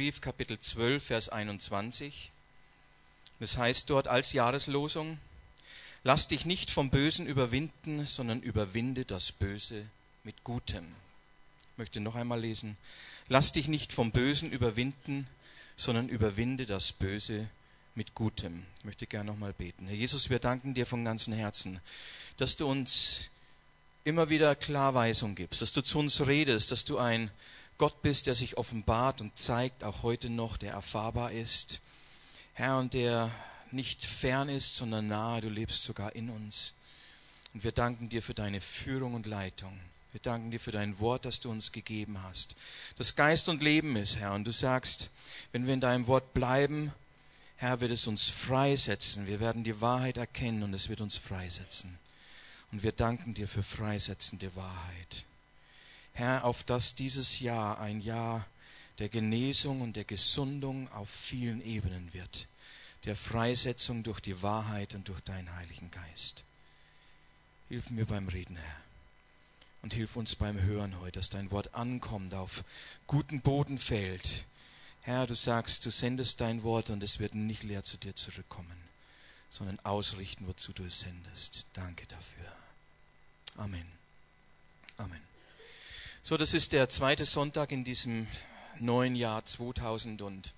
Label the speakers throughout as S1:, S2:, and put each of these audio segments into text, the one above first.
S1: Korintherbrief, Kapitel 12, Vers 21. Das heißt dort als Jahreslosung, lass dich nicht vom Bösen überwinden, sondern überwinde das Böse mit Gutem. Ich möchte noch einmal lesen. Lass dich nicht vom Bösen überwinden, sondern überwinde das Böse mit Gutem. Ich möchte gerne noch mal beten. Herr Jesus, wir danken dir von ganzem Herzen, dass du uns immer wieder Klarweisung gibst, dass du zu uns redest, dass du ein Gott bist, der sich offenbart und zeigt, auch heute noch, der erfahrbar ist. Herr, und der nicht fern ist, sondern nahe, du lebst sogar in uns. Und wir danken dir für deine Führung und Leitung. Wir danken dir für dein Wort, das du uns gegeben hast, das Geist und Leben ist, Herr. Und du sagst, wenn wir in deinem Wort bleiben, Herr, wird es uns freisetzen. Wir werden die Wahrheit erkennen und es wird uns freisetzen. Und wir danken dir für freisetzende Wahrheit. Herr, auf dass dieses Jahr ein Jahr der Genesung und der Gesundung auf vielen Ebenen wird, der Freisetzung durch die Wahrheit und durch deinen Heiligen Geist. Hilf mir beim Reden, Herr und hilf uns beim Hören heute, dass dein Wort ankommt, auf guten Boden fällt. Herr, du sagst, du sendest dein Wort und es wird nicht leer zu dir zurückkommen, sondern ausrichten, wozu du es sendest. Danke dafür. Amen. Amen. So, das ist der zweite Sonntag in diesem neuen Jahr 2011.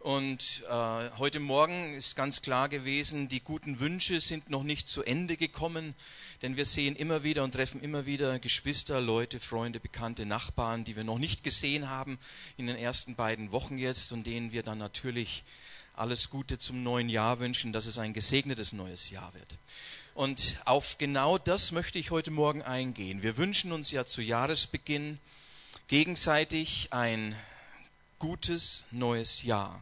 S1: Und äh, heute Morgen ist ganz klar gewesen, die guten Wünsche sind noch nicht zu Ende gekommen, denn wir sehen immer wieder und treffen immer wieder Geschwister, Leute, Freunde, Bekannte, Nachbarn, die wir noch nicht gesehen haben in den ersten beiden Wochen jetzt und denen wir dann natürlich alles Gute zum neuen Jahr wünschen, dass es ein gesegnetes neues Jahr wird. Und auf genau das möchte ich heute Morgen eingehen. Wir wünschen uns ja zu Jahresbeginn gegenseitig ein gutes neues Jahr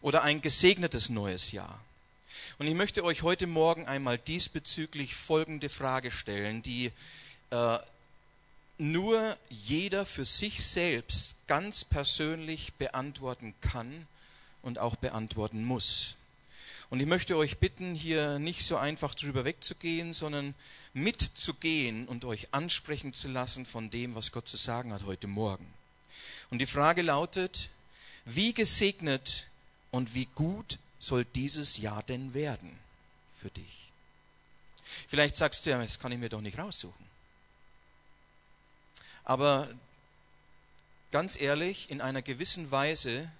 S1: oder ein gesegnetes neues Jahr. Und ich möchte euch heute Morgen einmal diesbezüglich folgende Frage stellen, die äh, nur jeder für sich selbst ganz persönlich beantworten kann und auch beantworten muss. Und ich möchte euch bitten, hier nicht so einfach drüber wegzugehen, sondern mitzugehen und euch ansprechen zu lassen von dem, was Gott zu sagen hat heute Morgen. Und die Frage lautet, wie gesegnet und wie gut soll dieses Jahr denn werden für dich? Vielleicht sagst du ja, das kann ich mir doch nicht raussuchen. Aber ganz ehrlich, in einer gewissen Weise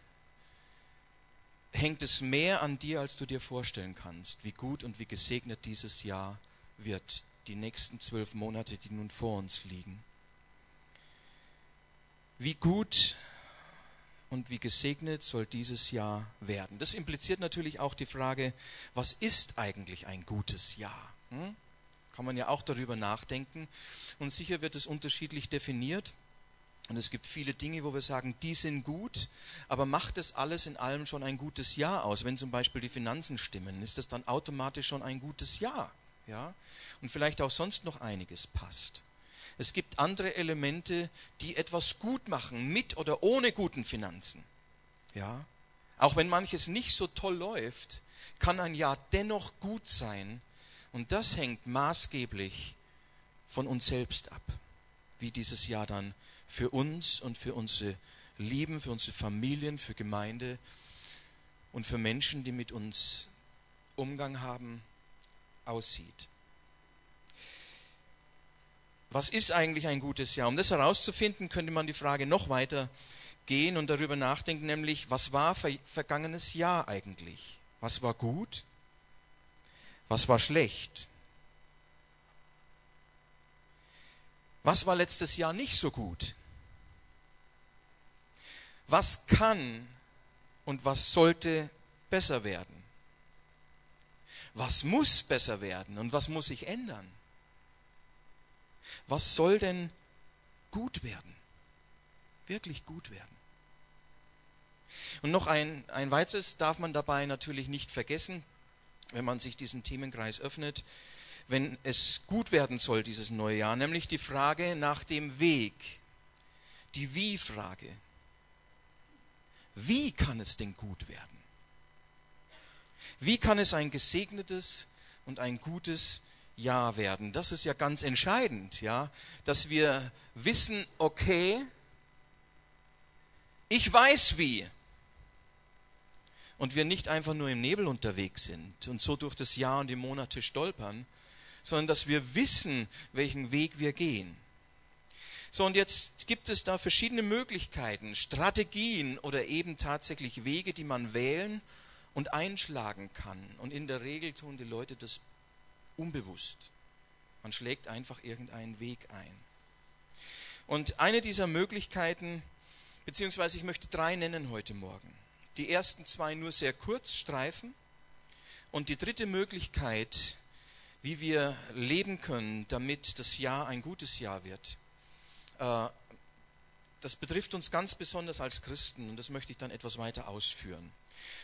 S1: hängt es mehr an dir, als du dir vorstellen kannst, wie gut und wie gesegnet dieses Jahr wird, die nächsten zwölf Monate, die nun vor uns liegen. Wie gut und wie gesegnet soll dieses Jahr werden? Das impliziert natürlich auch die Frage, was ist eigentlich ein gutes Jahr? Hm? Kann man ja auch darüber nachdenken. Und sicher wird es unterschiedlich definiert. Und es gibt viele Dinge, wo wir sagen, die sind gut, aber macht es alles in allem schon ein gutes Jahr aus? Wenn zum Beispiel die Finanzen stimmen, ist das dann automatisch schon ein gutes Jahr? Ja? Und vielleicht auch sonst noch einiges passt. Es gibt andere Elemente, die etwas gut machen, mit oder ohne guten Finanzen. Ja? Auch wenn manches nicht so toll läuft, kann ein Jahr dennoch gut sein. Und das hängt maßgeblich von uns selbst ab, wie dieses Jahr dann für uns und für unsere Lieben, für unsere Familien, für Gemeinde und für Menschen, die mit uns Umgang haben, aussieht. Was ist eigentlich ein gutes Jahr? Um das herauszufinden, könnte man die Frage noch weiter gehen und darüber nachdenken, nämlich, was war vergangenes Jahr eigentlich? Was war gut? Was war schlecht? Was war letztes Jahr nicht so gut? Was kann und was sollte besser werden? Was muss besser werden und was muss sich ändern? Was soll denn gut werden? Wirklich gut werden. Und noch ein, ein weiteres darf man dabei natürlich nicht vergessen, wenn man sich diesen Themenkreis öffnet, wenn es gut werden soll, dieses neue Jahr, nämlich die Frage nach dem Weg, die Wie-Frage. Wie kann es denn gut werden? Wie kann es ein gesegnetes und ein gutes Ja werden? Das ist ja ganz entscheidend, ja, dass wir wissen, okay, ich weiß wie. Und wir nicht einfach nur im Nebel unterwegs sind und so durch das Jahr und die Monate stolpern, sondern dass wir wissen, welchen Weg wir gehen. So, und jetzt gibt es da verschiedene Möglichkeiten, Strategien oder eben tatsächlich Wege, die man wählen und einschlagen kann. Und in der Regel tun die Leute das unbewusst. Man schlägt einfach irgendeinen Weg ein. Und eine dieser Möglichkeiten, beziehungsweise ich möchte drei nennen heute Morgen. Die ersten zwei nur sehr kurz streifen. Und die dritte Möglichkeit, wie wir leben können, damit das Jahr ein gutes Jahr wird, äh, das betrifft uns ganz besonders als Christen und das möchte ich dann etwas weiter ausführen.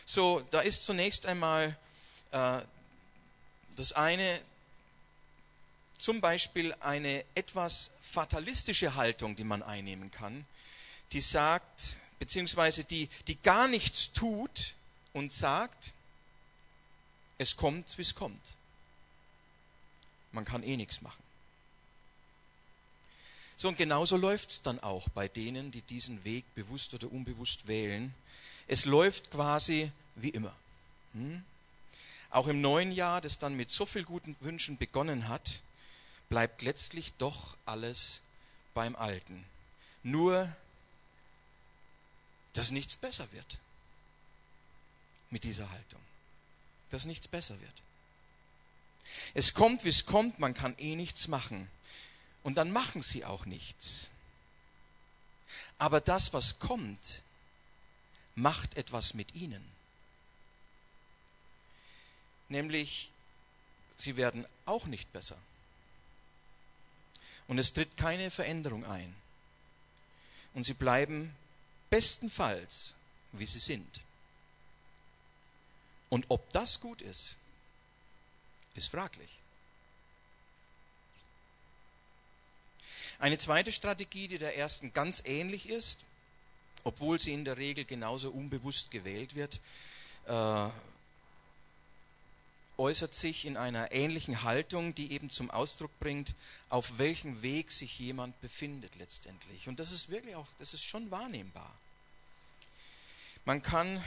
S1: So, da ist zunächst einmal äh, das eine, zum Beispiel eine etwas fatalistische Haltung, die man einnehmen kann, die sagt, beziehungsweise die, die gar nichts tut und sagt, es kommt, wie es kommt. Man kann eh nichts machen. So, und genauso läuft es dann auch bei denen, die diesen Weg bewusst oder unbewusst wählen. Es läuft quasi wie immer. Hm? Auch im neuen Jahr, das dann mit so viel guten Wünschen begonnen hat, bleibt letztlich doch alles beim Alten. Nur, dass nichts besser wird mit dieser Haltung. Dass nichts besser wird. Es kommt, wie es kommt, man kann eh nichts machen. Und dann machen sie auch nichts. Aber das, was kommt, macht etwas mit ihnen. Nämlich, sie werden auch nicht besser. Und es tritt keine Veränderung ein. Und sie bleiben bestenfalls, wie sie sind. Und ob das gut ist, ist fraglich. Eine zweite Strategie, die der ersten ganz ähnlich ist, obwohl sie in der Regel genauso unbewusst gewählt wird, äh, äußert sich in einer ähnlichen Haltung, die eben zum Ausdruck bringt, auf welchem Weg sich jemand befindet letztendlich. Und das ist wirklich auch, das ist schon wahrnehmbar. Man kann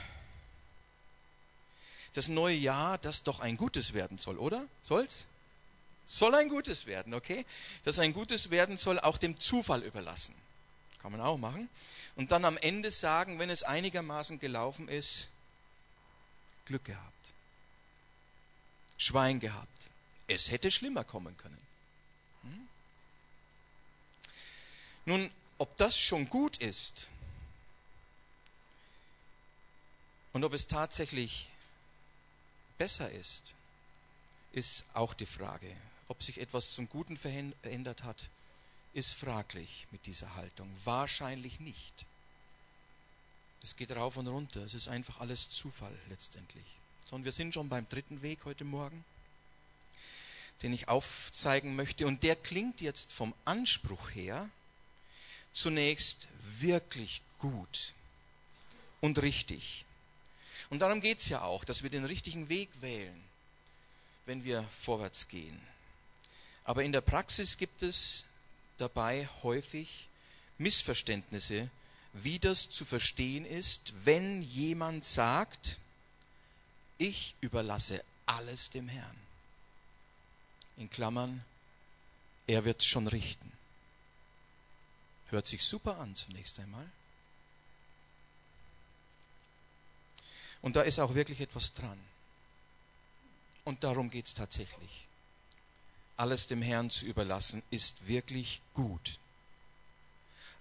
S1: das neue Jahr, das doch ein gutes werden soll, oder? Soll's? Soll ein gutes werden, okay? Das ein gutes werden soll, auch dem Zufall überlassen. Kann man auch machen. Und dann am Ende sagen, wenn es einigermaßen gelaufen ist, Glück gehabt. Schwein gehabt. Es hätte schlimmer kommen können. Hm? Nun, ob das schon gut ist und ob es tatsächlich besser ist, ist auch die Frage. Ob sich etwas zum Guten verändert hat, ist fraglich mit dieser Haltung. Wahrscheinlich nicht. Es geht rauf und runter. Es ist einfach alles Zufall letztendlich. So, und wir sind schon beim dritten Weg heute Morgen, den ich aufzeigen möchte. Und der klingt jetzt vom Anspruch her zunächst wirklich gut und richtig. Und darum geht es ja auch, dass wir den richtigen Weg wählen, wenn wir vorwärts gehen. Aber in der Praxis gibt es dabei häufig Missverständnisse, wie das zu verstehen ist, wenn jemand sagt, ich überlasse alles dem Herrn. In Klammern, er wird es schon richten. Hört sich super an zunächst einmal. Und da ist auch wirklich etwas dran. Und darum geht es tatsächlich. Alles dem Herrn zu überlassen ist wirklich gut.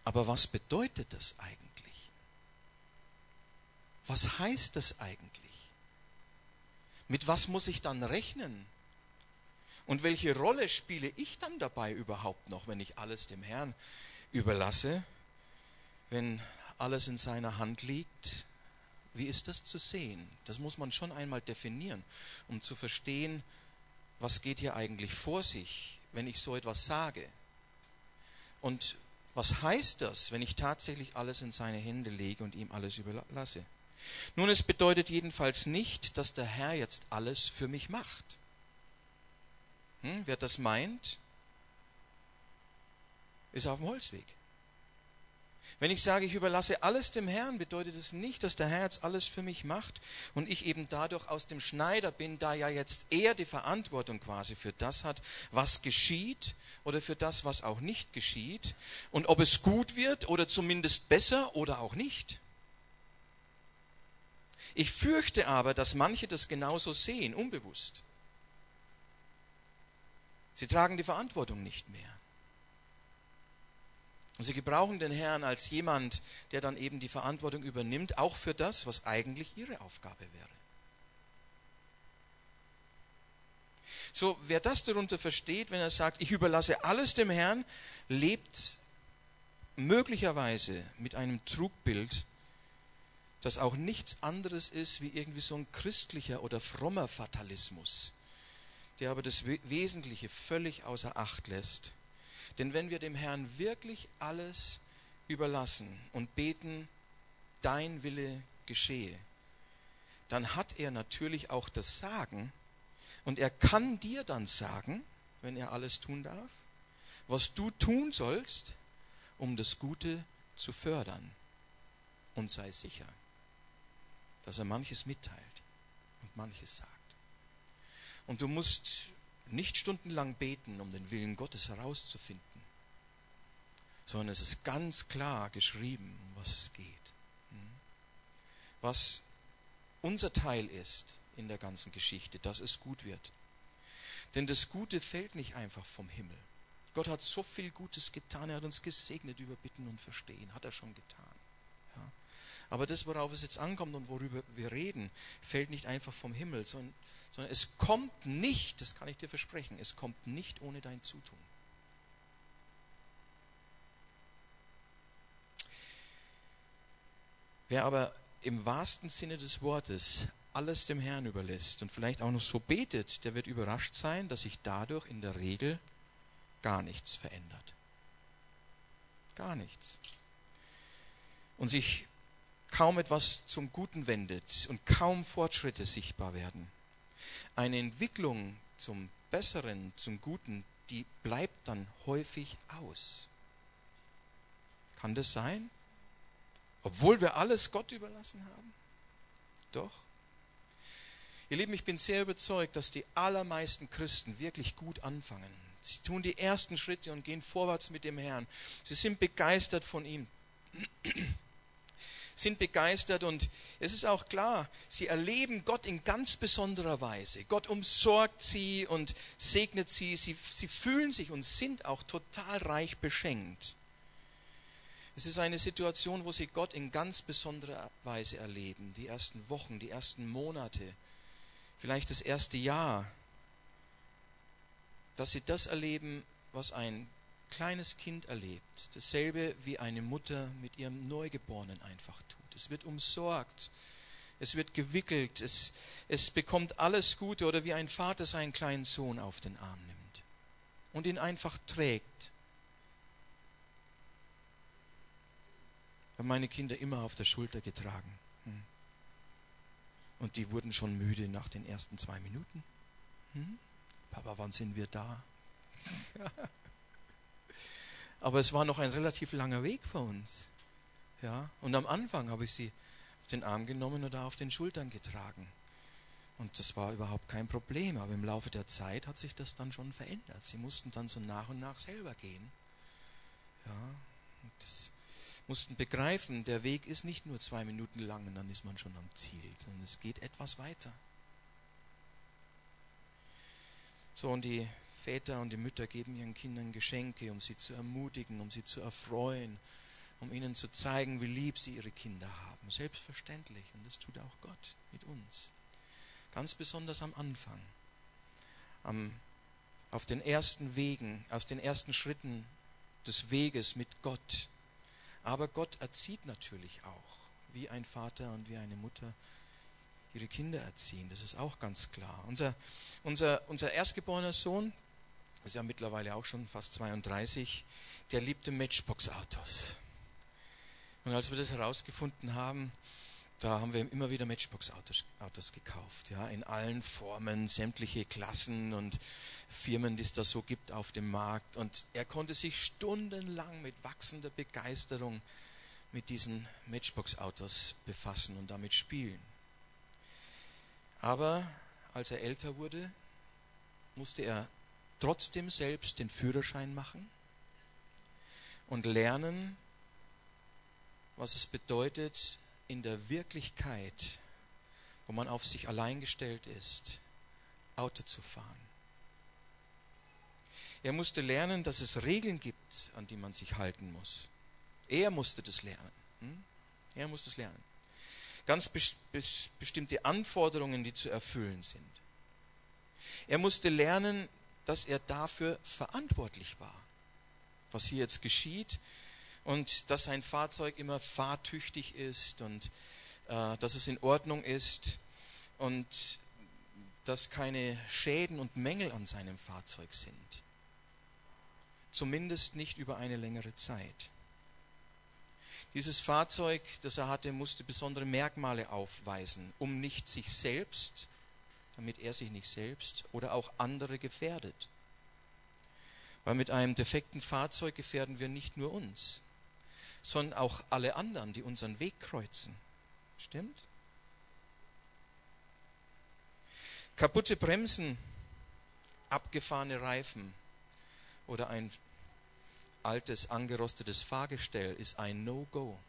S1: Aber was bedeutet das eigentlich? Was heißt das eigentlich? Mit was muss ich dann rechnen? Und welche Rolle spiele ich dann dabei überhaupt noch, wenn ich alles dem Herrn überlasse? Wenn alles in seiner Hand liegt? Wie ist das zu sehen? Das muss man schon einmal definieren, um zu verstehen, was geht hier eigentlich vor sich, wenn ich so etwas sage. Und was heißt das, wenn ich tatsächlich alles in seine Hände lege und ihm alles überlasse? Nun, es bedeutet jedenfalls nicht, dass der Herr jetzt alles für mich macht. Hm, wer das meint, ist auf dem Holzweg. Wenn ich sage, ich überlasse alles dem Herrn, bedeutet es das nicht, dass der Herr jetzt alles für mich macht und ich eben dadurch aus dem Schneider bin, da ja jetzt er die Verantwortung quasi für das hat, was geschieht oder für das, was auch nicht geschieht und ob es gut wird oder zumindest besser oder auch nicht. Ich fürchte aber, dass manche das genauso sehen, unbewusst. Sie tragen die Verantwortung nicht mehr. Und sie gebrauchen den Herrn als jemand, der dann eben die Verantwortung übernimmt, auch für das, was eigentlich ihre Aufgabe wäre. So, wer das darunter versteht, wenn er sagt, ich überlasse alles dem Herrn, lebt möglicherweise mit einem Trugbild, das auch nichts anderes ist wie irgendwie so ein christlicher oder frommer Fatalismus, der aber das Wesentliche völlig außer Acht lässt denn wenn wir dem Herrn wirklich alles überlassen und beten, dein Wille geschehe, dann hat er natürlich auch das Sagen und er kann dir dann sagen, wenn er alles tun darf, was du tun sollst, um das Gute zu fördern. Und sei sicher, dass er manches mitteilt und manches sagt. Und du musst nicht stundenlang beten, um den Willen Gottes herauszufinden, sondern es ist ganz klar geschrieben, um was es geht. Hm? Was unser Teil ist in der ganzen Geschichte, dass es gut wird. Denn das Gute fällt nicht einfach vom Himmel. Gott hat so viel Gutes getan, er hat uns gesegnet über Bitten und Verstehen, hat er schon getan. Aber das, worauf es jetzt ankommt und worüber wir reden, fällt nicht einfach vom Himmel, sondern, sondern es kommt nicht, das kann ich dir versprechen, es kommt nicht ohne dein Zutun. Wer aber im wahrsten Sinne des Wortes alles dem Herrn überlässt und vielleicht auch noch so betet, der wird überrascht sein, dass sich dadurch in der Regel gar nichts verändert. Gar nichts. Und sich kaum etwas zum Guten wendet und kaum Fortschritte sichtbar werden. Eine Entwicklung zum Besseren, zum Guten, die bleibt dann häufig aus. Kann das sein? Obwohl wir alles Gott überlassen haben? Doch. Ihr Lieben, ich bin sehr überzeugt, dass die allermeisten Christen wirklich gut anfangen. Sie tun die ersten Schritte und gehen vorwärts mit dem Herrn. Sie sind begeistert von ihm. Sind begeistert und es ist auch klar, sie erleben Gott in ganz besonderer Weise. Gott umsorgt sie und segnet sie. Sie, sie fühlen sich und sind auch total reich beschenkt. Es ist eine Situation, wo sie Gott in ganz besonderer Weise erleben. Die ersten Wochen, die ersten Monate, vielleicht das erste Jahr. Dass sie das erleben, was ein kleines Kind erlebt. Dasselbe wie eine Mutter mit ihrem Neugeborenen einfach tut. Es wird umsorgt. Es wird gewickelt. Es, es bekommt alles Gute oder wie ein Vater seinen kleinen Sohn auf den Arm nimmt und ihn einfach trägt haben meine Kinder immer auf der Schulter getragen. Hm. Und die wurden schon müde nach den ersten zwei Minuten. Hm? Papa, wann sind wir da? Aber es war noch ein relativ langer Weg für uns. Ja? Und am Anfang habe ich sie auf den Arm genommen oder auf den Schultern getragen. Und das war überhaupt kein Problem. Aber im Laufe der Zeit hat sich das dann schon verändert. Sie mussten dann so nach und nach selber gehen. Ja, das mussten begreifen, der Weg ist nicht nur zwei Minuten lang und dann ist man schon am Ziel, sondern es geht etwas weiter. So, und die Väter und die Mütter geben ihren Kindern Geschenke, um sie zu ermutigen, um sie zu erfreuen, um ihnen zu zeigen, wie lieb sie ihre Kinder haben. Selbstverständlich. Und das tut auch Gott mit uns. Ganz besonders am Anfang. Am, auf den ersten Wegen, auf den ersten Schritten des Weges mit Gott aber Gott erzieht natürlich auch, wie ein Vater und wie eine Mutter ihre Kinder erziehen. Das ist auch ganz klar. Unser, unser, unser erstgeborener Sohn, ist ja mittlerweile auch schon fast 32, der liebte Matchbox-Autos. Und als wir das herausgefunden haben, da haben wir immer wieder Matchbox-Autos Autos gekauft, ja, in allen Formen, sämtliche Klassen und Firmen, die es da so gibt auf dem Markt. Und er konnte sich stundenlang mit wachsender Begeisterung mit diesen Matchbox-Autos befassen und damit spielen. Aber als er älter wurde, musste er trotzdem selbst den Führerschein machen und lernen, was es bedeutet, in der Wirklichkeit, wo man auf sich allein gestellt ist, Auto zu fahren. Er musste lernen, dass es Regeln gibt, an die man sich halten muss. Er musste das lernen. Hm? Er musste es lernen. Ganz bestimmte Anforderungen, die zu erfüllen sind. Er musste lernen, dass er dafür verantwortlich war, was hier jetzt geschieht und dass sein Fahrzeug immer fahrtüchtig ist und äh, dass es in Ordnung ist und dass keine Schäden und Mängel an seinem Fahrzeug sind. Zumindest nicht über eine längere Zeit. Dieses Fahrzeug, das er hatte, musste besondere Merkmale aufweisen, um nicht sich selbst, damit er sich nicht selbst oder auch andere gefährdet. Weil mit einem defekten Fahrzeug gefährden wir nicht nur uns, sondern auch alle anderen, die unseren Weg kreuzen. Stimmt? Kaputte Bremsen, abgefahrene Reifen oder ein altes, angerostetes Fahrgestell ist ein No-Go.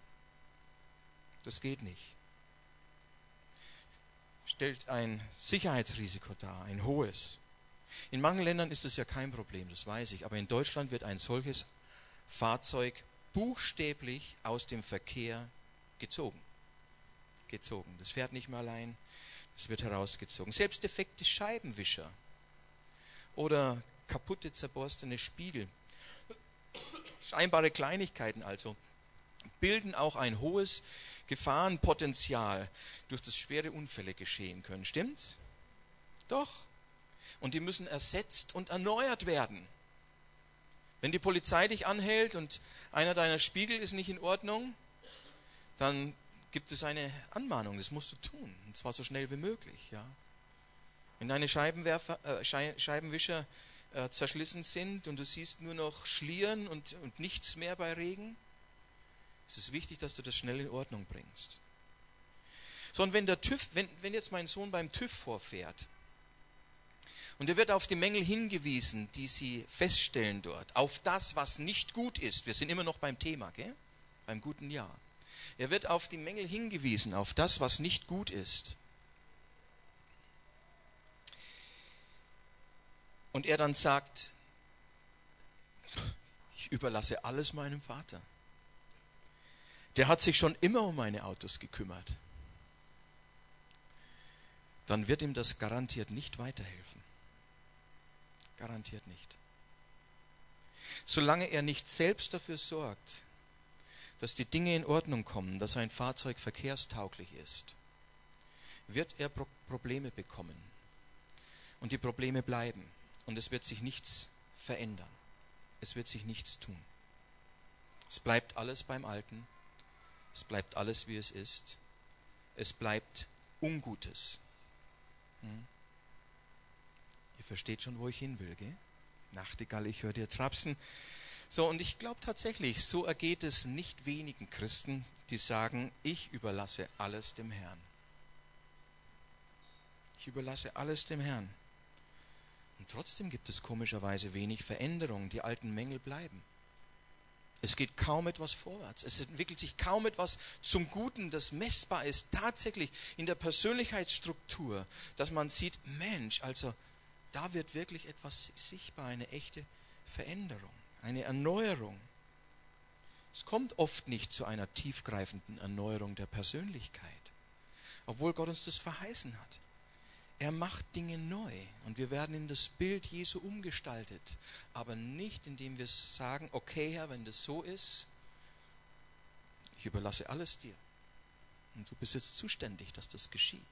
S1: Das geht nicht. Stellt ein Sicherheitsrisiko dar, ein hohes. In manchen Ländern ist es ja kein Problem, das weiß ich, aber in Deutschland wird ein solches Fahrzeug buchstäblich aus dem Verkehr gezogen. Gezogen. Das fährt nicht mehr allein, es wird herausgezogen. Selbst defekte Scheibenwischer oder kaputte, zerborstene Spiegel Scheinbare Kleinigkeiten also bilden auch ein hohes Gefahrenpotenzial, durch das schwere Unfälle geschehen können. Stimmt's? Doch. Und die müssen ersetzt und erneuert werden. Wenn die Polizei dich anhält und einer deiner Spiegel ist nicht in Ordnung, dann gibt es eine Anmahnung, das musst du tun, und zwar so schnell wie möglich. Ja. Wenn deine äh, Scheibenwischer äh, zerschlissen sind und du siehst nur noch Schlieren und, und nichts mehr bei Regen, es ist wichtig, dass du das schnell in Ordnung bringst. So, und wenn der TÜV, wenn, wenn jetzt mein Sohn beim TÜV vorfährt und er wird auf die Mängel hingewiesen, die sie feststellen dort, auf das, was nicht gut ist, wir sind immer noch beim Thema, gell? beim guten Jahr. Er wird auf die Mängel hingewiesen, auf das, was nicht gut ist. Und er dann sagt, ich überlasse alles meinem Vater. Der hat sich schon immer um meine Autos gekümmert. Dann wird ihm das garantiert nicht weiterhelfen. Garantiert nicht. Solange er nicht selbst dafür sorgt, dass die Dinge in Ordnung kommen, dass ein Fahrzeug verkehrstauglich ist, wird er Probleme bekommen. Und die Probleme bleiben. Und es wird sich nichts verändern. Es wird sich nichts tun. Es bleibt alles beim Alten. Es bleibt alles, wie es ist. Es bleibt Ungutes. Hm? Ihr versteht schon, wo ich hin will, gell? Nachtigall, ich höre dir trapsen. So, und ich glaube tatsächlich, so ergeht es nicht wenigen Christen, die sagen, ich überlasse alles dem Herrn. Ich überlasse alles dem Herrn. Und trotzdem gibt es komischerweise wenig Veränderung. Die alten Mängel bleiben. Es geht kaum etwas vorwärts. Es entwickelt sich kaum etwas zum Guten, das messbar ist, tatsächlich in der Persönlichkeitsstruktur, dass man sieht, Mensch, also da wird wirklich etwas sichtbar, eine echte Veränderung, eine Erneuerung. Es kommt oft nicht zu einer tiefgreifenden Erneuerung der Persönlichkeit, obwohl Gott uns das verheißen hat. Er macht Dinge neu und wir werden in das Bild Jesu umgestaltet, aber nicht indem wir sagen, okay Herr, wenn das so ist, ich überlasse alles dir und du bist jetzt zuständig, dass das geschieht.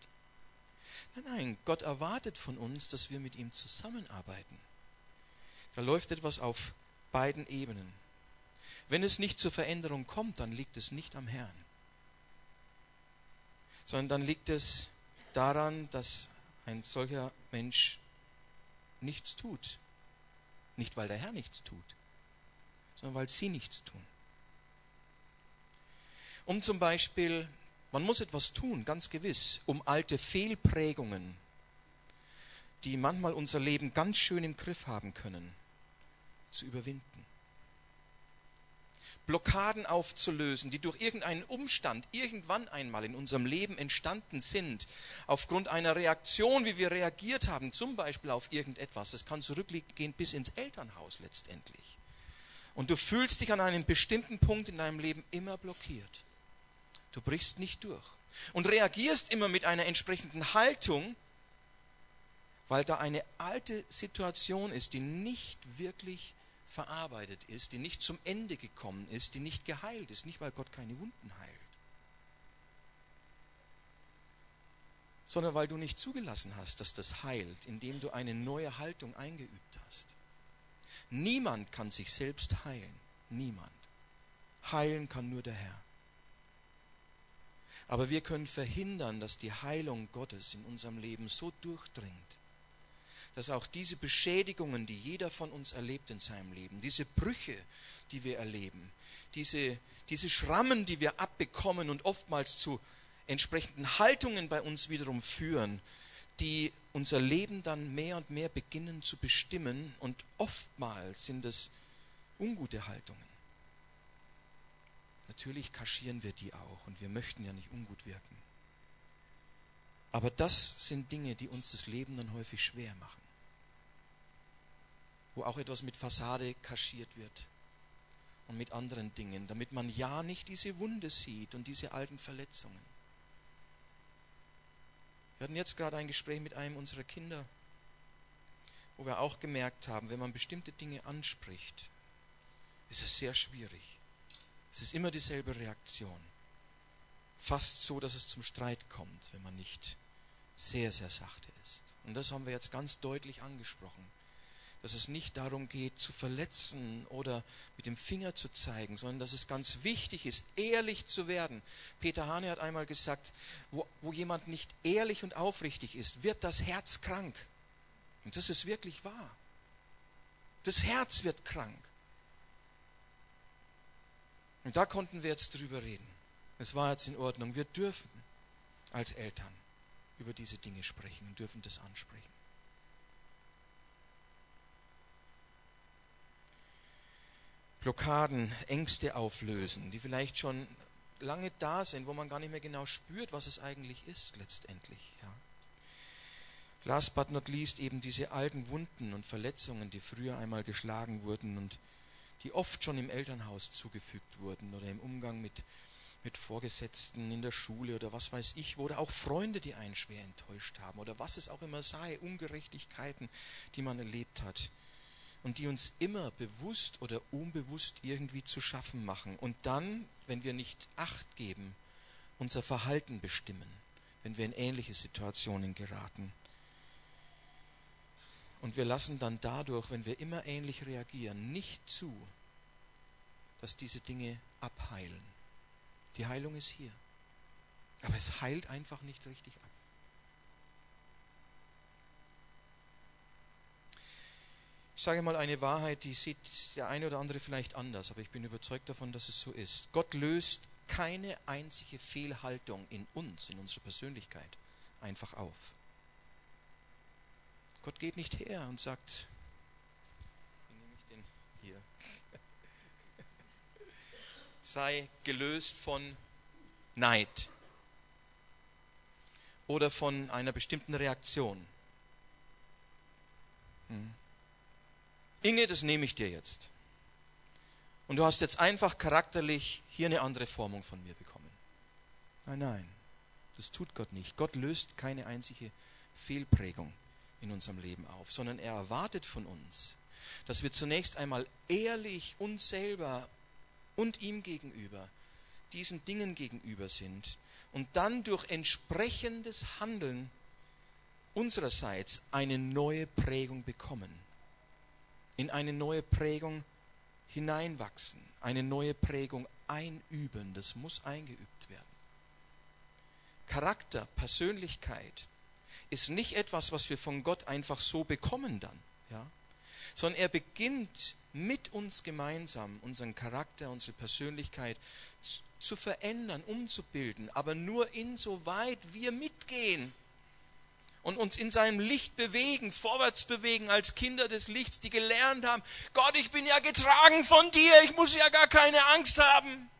S1: Nein, nein, Gott erwartet von uns, dass wir mit ihm zusammenarbeiten. Da läuft etwas auf beiden Ebenen. Wenn es nicht zur Veränderung kommt, dann liegt es nicht am Herrn, sondern dann liegt es daran, dass ein solcher Mensch nichts tut. Nicht, weil der Herr nichts tut, sondern weil sie nichts tun. Um zum Beispiel, man muss etwas tun, ganz gewiss, um alte Fehlprägungen, die manchmal unser Leben ganz schön im Griff haben können, zu überwinden. Blockaden aufzulösen, die durch irgendeinen Umstand irgendwann einmal in unserem Leben entstanden sind, aufgrund einer Reaktion, wie wir reagiert haben, zum Beispiel auf irgendetwas. Das kann zurückgehen bis ins Elternhaus letztendlich. Und du fühlst dich an einem bestimmten Punkt in deinem Leben immer blockiert. Du brichst nicht durch. Und reagierst immer mit einer entsprechenden Haltung, weil da eine alte Situation ist, die nicht wirklich verarbeitet ist, die nicht zum Ende gekommen ist, die nicht geheilt ist, nicht weil Gott keine Wunden heilt, sondern weil du nicht zugelassen hast, dass das heilt, indem du eine neue Haltung eingeübt hast. Niemand kann sich selbst heilen, niemand. Heilen kann nur der Herr. Aber wir können verhindern, dass die Heilung Gottes in unserem Leben so durchdringt, dass auch diese Beschädigungen, die jeder von uns erlebt in seinem Leben, diese Brüche, die wir erleben, diese, diese Schrammen, die wir abbekommen und oftmals zu entsprechenden Haltungen bei uns wiederum führen, die unser Leben dann mehr und mehr beginnen zu bestimmen und oftmals sind es ungute Haltungen. Natürlich kaschieren wir die auch und wir möchten ja nicht ungut wirken. Aber das sind Dinge, die uns das Leben dann häufig schwer machen. Wo auch etwas mit Fassade kaschiert wird und mit anderen Dingen, damit man ja nicht diese Wunde sieht und diese alten Verletzungen. Wir hatten jetzt gerade ein Gespräch mit einem unserer Kinder, wo wir auch gemerkt haben, wenn man bestimmte Dinge anspricht, ist es sehr schwierig. Es ist immer dieselbe Reaktion fast so, dass es zum Streit kommt, wenn man nicht sehr, sehr sachte ist. Und das haben wir jetzt ganz deutlich angesprochen, dass es nicht darum geht, zu verletzen oder mit dem Finger zu zeigen, sondern dass es ganz wichtig ist, ehrlich zu werden. Peter Hane hat einmal gesagt, wo, wo jemand nicht ehrlich und aufrichtig ist, wird das Herz krank. Und das ist wirklich wahr. Das Herz wird krank. Und da konnten wir jetzt drüber reden. Es war jetzt in Ordnung. Wir dürfen als Eltern über diese Dinge sprechen und dürfen das ansprechen. Blockaden, Ängste auflösen, die vielleicht schon lange da sind, wo man gar nicht mehr genau spürt, was es eigentlich ist letztendlich. Ja. Last but not least eben diese alten Wunden und Verletzungen, die früher einmal geschlagen wurden und die oft schon im Elternhaus zugefügt wurden oder im Umgang mit mit Vorgesetzten in der Schule oder was weiß ich, oder auch Freunde, die einen schwer enttäuscht haben oder was es auch immer sei, Ungerechtigkeiten, die man erlebt hat und die uns immer bewusst oder unbewusst irgendwie zu schaffen machen und dann, wenn wir nicht acht geben, unser Verhalten bestimmen, wenn wir in ähnliche Situationen geraten. Und wir lassen dann dadurch, wenn wir immer ähnlich reagieren, nicht zu, dass diese Dinge abheilen. Die Heilung ist hier. Aber es heilt einfach nicht richtig ab. Ich sage mal eine Wahrheit, die sieht der eine oder andere vielleicht anders, aber ich bin überzeugt davon, dass es so ist. Gott löst keine einzige Fehlhaltung in uns, in unserer Persönlichkeit, einfach auf. Gott geht nicht her und sagt, wie nehme ich den hier? Sei gelöst von Neid oder von einer bestimmten Reaktion. Hm. Inge, das nehme ich dir jetzt. Und du hast jetzt einfach charakterlich hier eine andere Formung von mir bekommen. Nein, nein, das tut Gott nicht. Gott löst keine einzige Fehlprägung in unserem Leben auf, sondern er erwartet von uns, dass wir zunächst einmal ehrlich uns selber und ihm gegenüber, diesen Dingen gegenüber sind und dann durch entsprechendes Handeln unsererseits eine neue Prägung bekommen, in eine neue Prägung hineinwachsen, eine neue Prägung einüben, das muss eingeübt werden. Charakter, Persönlichkeit ist nicht etwas, was wir von Gott einfach so bekommen dann, ja, sondern er beginnt mit uns gemeinsam unseren Charakter, unsere Persönlichkeit zu verändern, umzubilden, aber nur insoweit wir mitgehen und uns in seinem Licht bewegen, vorwärts bewegen als Kinder des Lichts, die gelernt haben, Gott, ich bin ja getragen von dir, ich muss ja gar keine Angst haben.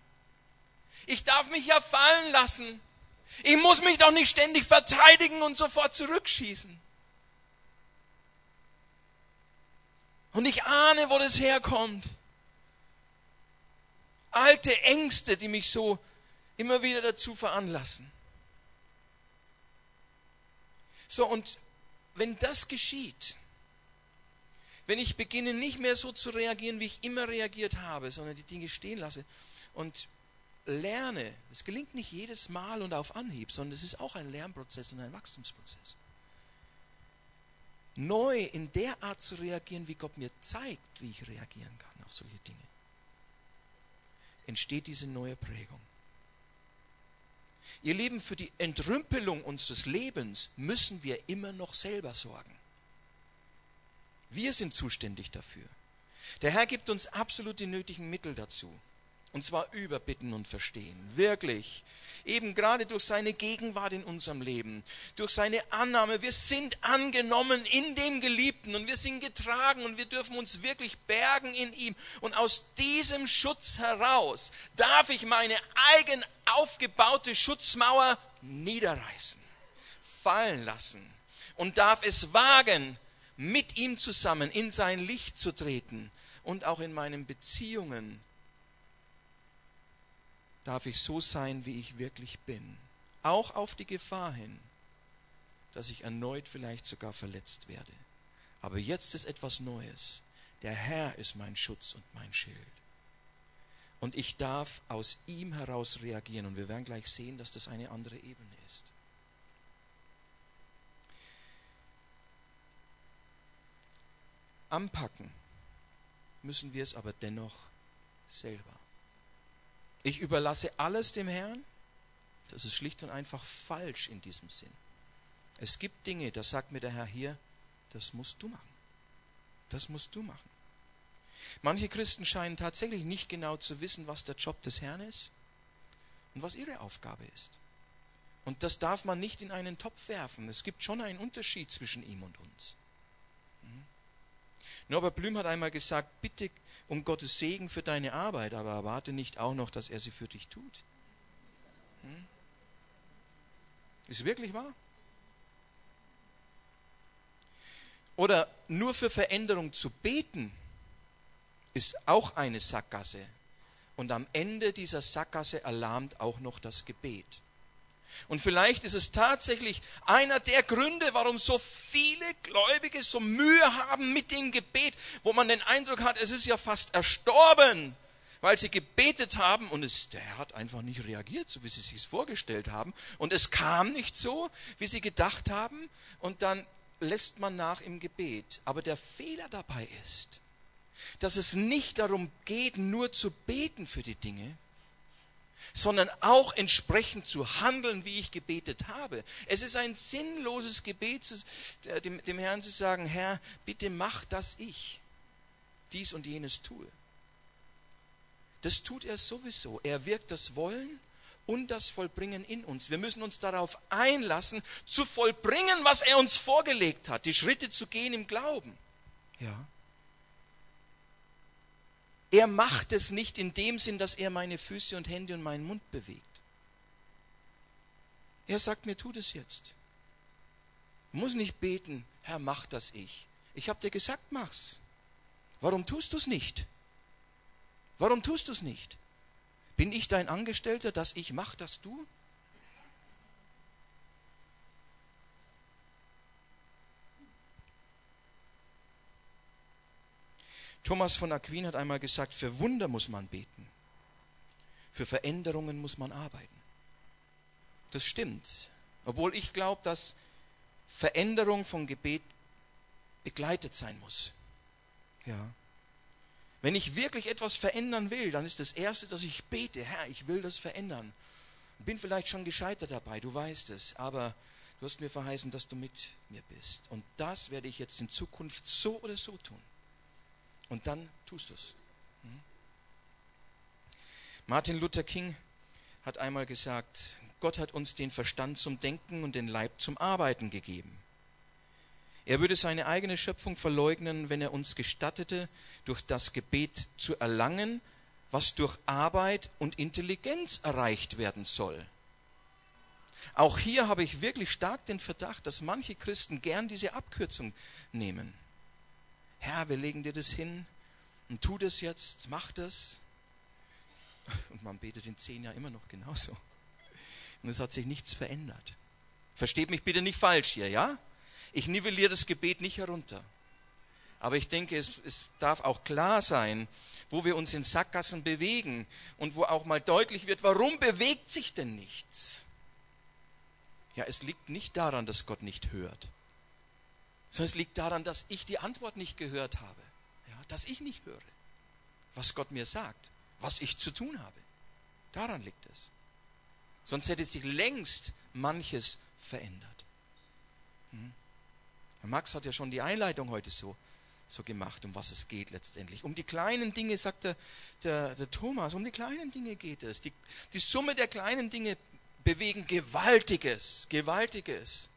S1: Ich darf mich ja fallen lassen. Ich muss mich doch nicht ständig verteidigen und sofort zurückschießen. Und ich ahne, wo das herkommt. Alte Ängste, die mich so immer wieder dazu veranlassen. So, und wenn das geschieht, wenn ich beginne nicht mehr so zu reagieren, wie ich immer reagiert habe, sondern die Dinge stehen lasse und lerne, es gelingt nicht jedes Mal und auf Anhieb, sondern es ist auch ein Lernprozess und ein Wachstumsprozess. Neu in der Art zu reagieren, wie Gott mir zeigt, wie ich reagieren kann auf solche Dinge, entsteht diese neue Prägung. Ihr Lieben, für die Entrümpelung unseres Lebens müssen wir immer noch selber sorgen. Wir sind zuständig dafür. Der Herr gibt uns absolut die nötigen Mittel dazu. Und zwar überbitten und verstehen. Wirklich. Eben gerade durch seine Gegenwart in unserem Leben, durch seine Annahme. Wir sind angenommen in dem Geliebten und wir sind getragen und wir dürfen uns wirklich bergen in ihm. Und aus diesem Schutz heraus darf ich meine eigen aufgebaute Schutzmauer niederreißen, fallen lassen und darf es wagen, mit ihm zusammen in sein Licht zu treten und auch in meinen Beziehungen darf ich so sein, wie ich wirklich bin. Auch auf die Gefahr hin, dass ich erneut vielleicht sogar verletzt werde. Aber jetzt ist etwas Neues. Der Herr ist mein Schutz und mein Schild. Und ich darf aus ihm heraus reagieren. Und wir werden gleich sehen, dass das eine andere Ebene ist. Anpacken müssen wir es aber dennoch selber. Ich überlasse alles dem Herrn. Das ist schlicht und einfach falsch in diesem Sinn. Es gibt Dinge, da sagt mir der Herr hier, das musst du machen. Das musst du machen. Manche Christen scheinen tatsächlich nicht genau zu wissen, was der Job des Herrn ist und was ihre Aufgabe ist. Und das darf man nicht in einen Topf werfen. Es gibt schon einen Unterschied zwischen ihm und uns. Norbert Blüm hat einmal gesagt, bitte um Gottes Segen für deine Arbeit, aber erwarte nicht auch noch, dass er sie für dich tut. Hm? Ist wirklich wahr? Oder nur für Veränderung zu beten, ist auch eine Sackgasse. Und am Ende dieser Sackgasse erlahmt auch noch das Gebet. Und vielleicht ist es tatsächlich einer der Gründe, warum so viele Gläubige so Mühe haben mit dem Gebet, wo man den Eindruck hat, es ist ja fast erstorben, weil sie gebetet haben und es, der Herr hat einfach nicht reagiert, so wie sie sich es vorgestellt haben. Und es kam nicht so, wie sie gedacht haben. Und dann lässt man nach im Gebet. Aber der Fehler dabei ist, dass es nicht darum geht, nur zu beten für die Dinge, sondern auch entsprechend zu handeln, wie ich gebetet habe. Es ist ein sinnloses Gebet, dem, dem Herrn zu sagen, Herr, bitte mach, dass ich dies und jenes tue. Das tut er sowieso. Er wirkt das Wollen und das Vollbringen in uns. Wir müssen uns darauf einlassen, zu vollbringen, was er uns vorgelegt hat, die Schritte zu gehen im Glauben. Ja. Er macht es nicht in dem Sinn, dass er meine Füße und Hände und meinen Mund bewegt. Er sagt mir, tu das jetzt. Ich muss nicht beten, Herr, mach das ich. Ich habe dir gesagt, mach's. Warum tust du es nicht? Warum tust du es nicht? Bin ich dein Angestellter, dass ich mach das du? Thomas von Aquin hat einmal gesagt, für Wunder muss man beten, für Veränderungen muss man arbeiten. Das stimmt, obwohl ich glaube, dass Veränderung von Gebet begleitet sein muss. Ja. Wenn ich wirklich etwas verändern will, dann ist das Erste, dass ich bete, Herr, ich will das verändern. Bin vielleicht schon gescheitert dabei, du weißt es, aber du hast mir verheißen, dass du mit mir bist. Und das werde ich jetzt in Zukunft so oder so tun. Und dann tust du es. Hm? Martin Luther King hat einmal gesagt, Gott hat uns den Verstand zum Denken und den Leib zum Arbeiten gegeben. Er würde seine eigene Schöpfung verleugnen, wenn er uns gestattete, durch das Gebet zu erlangen, was durch Arbeit und Intelligenz erreicht werden soll. Auch hier habe ich wirklich stark den Verdacht, dass manche Christen gern diese Abkürzung nehmen. Herr, wir legen dir das hin und tu das jetzt, mach das. Und man betet in zehn Jahren immer noch genauso. Und es hat sich nichts verändert. Versteht mich bitte nicht falsch hier, ja? Ich nivelliere das Gebet nicht herunter. Aber ich denke, es, es darf auch klar sein, wo wir uns in Sackgassen bewegen und wo auch mal deutlich wird, warum bewegt sich denn nichts? Ja, es liegt nicht daran, dass Gott nicht hört, sondern es liegt daran, dass ich die Antwort nicht gehört habe. Ja, dass ich nicht höre, was Gott mir sagt, was ich zu tun habe. Daran liegt es. Sonst hätte sich längst manches verändert. Hm? Max hat ja schon die Einleitung heute so, so gemacht, um was es geht letztendlich. Um die kleinen Dinge, sagt der, der, der Thomas, um die kleinen Dinge geht es. Die, die Summe der kleinen Dinge bewegen Gewaltiges, Gewaltiges.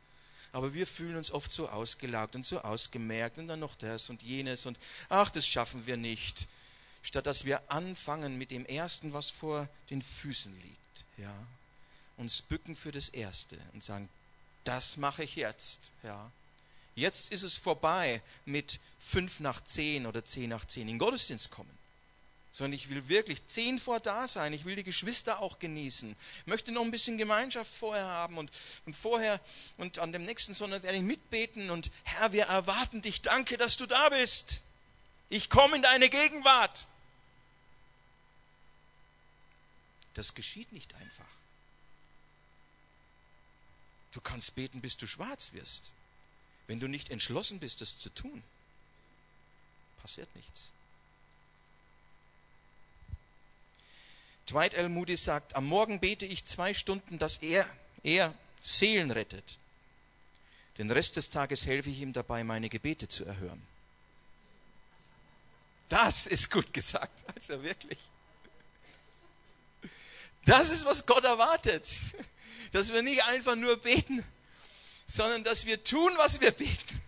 S1: Aber wir fühlen uns oft so ausgelaugt und so ausgemerkt und dann noch das und jenes und ach, das schaffen wir nicht. Statt dass wir anfangen mit dem Ersten, was vor den Füßen liegt, ja, uns bücken für das Erste und sagen, das mache ich jetzt, ja. Jetzt ist es vorbei mit fünf nach zehn oder zehn nach zehn in Gottesdienst kommen sondern ich will wirklich zehn vor da sein. Ich will die Geschwister auch genießen. Ich möchte noch ein bisschen Gemeinschaft vorher haben und, und vorher und an dem nächsten Sonntag werde ich mitbeten und Herr, wir erwarten dich. Danke, dass du da bist. Ich komme in deine Gegenwart. Das geschieht nicht einfach. Du kannst beten, bis du schwarz wirst. Wenn du nicht entschlossen bist, das zu tun, passiert nichts. Dwight L. Moody sagt, am Morgen bete ich zwei Stunden, dass er, er Seelen rettet. Den Rest des Tages helfe ich ihm dabei, meine Gebete zu erhören. Das ist gut gesagt, also wirklich. Das ist, was Gott erwartet. Dass wir nicht einfach nur beten, sondern dass wir tun, was wir beten.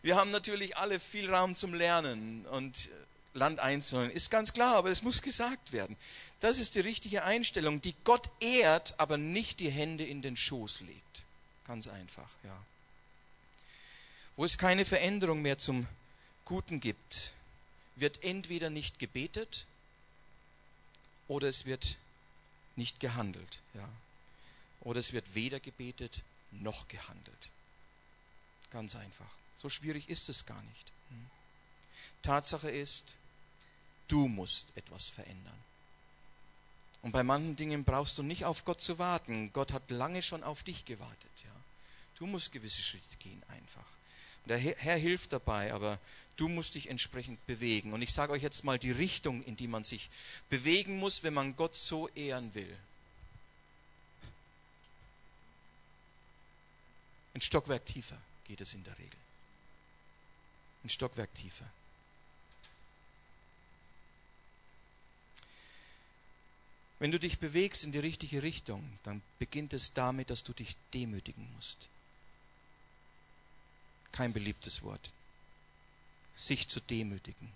S1: Wir haben natürlich alle viel Raum zum Lernen und Land einzunehmen. Ist ganz klar, aber es muss gesagt werden. Das ist die richtige Einstellung, die Gott ehrt, aber nicht die Hände in den Schoß legt. Ganz einfach, ja. Wo es keine Veränderung mehr zum Guten gibt, wird entweder nicht gebetet oder es wird nicht gehandelt, ja. Oder es wird weder gebetet noch gehandelt. Ganz einfach. So schwierig ist es gar nicht. Hm. Tatsache ist, Du musst etwas verändern. Und bei manchen Dingen brauchst du nicht auf Gott zu warten. Gott hat lange schon auf dich gewartet. Ja. Du musst gewisse Schritte gehen einfach. Der Herr hilft dabei, aber du musst dich entsprechend bewegen. Und ich sage euch jetzt mal die Richtung, in die man sich bewegen muss, wenn man Gott so ehren will. Ein Stockwerk tiefer geht es in der Regel. Ein Stockwerk tiefer. Wenn du dich bewegst in die richtige Richtung, dann beginnt es damit, dass du dich demütigen musst. Kein beliebtes Wort. Sich zu demütigen.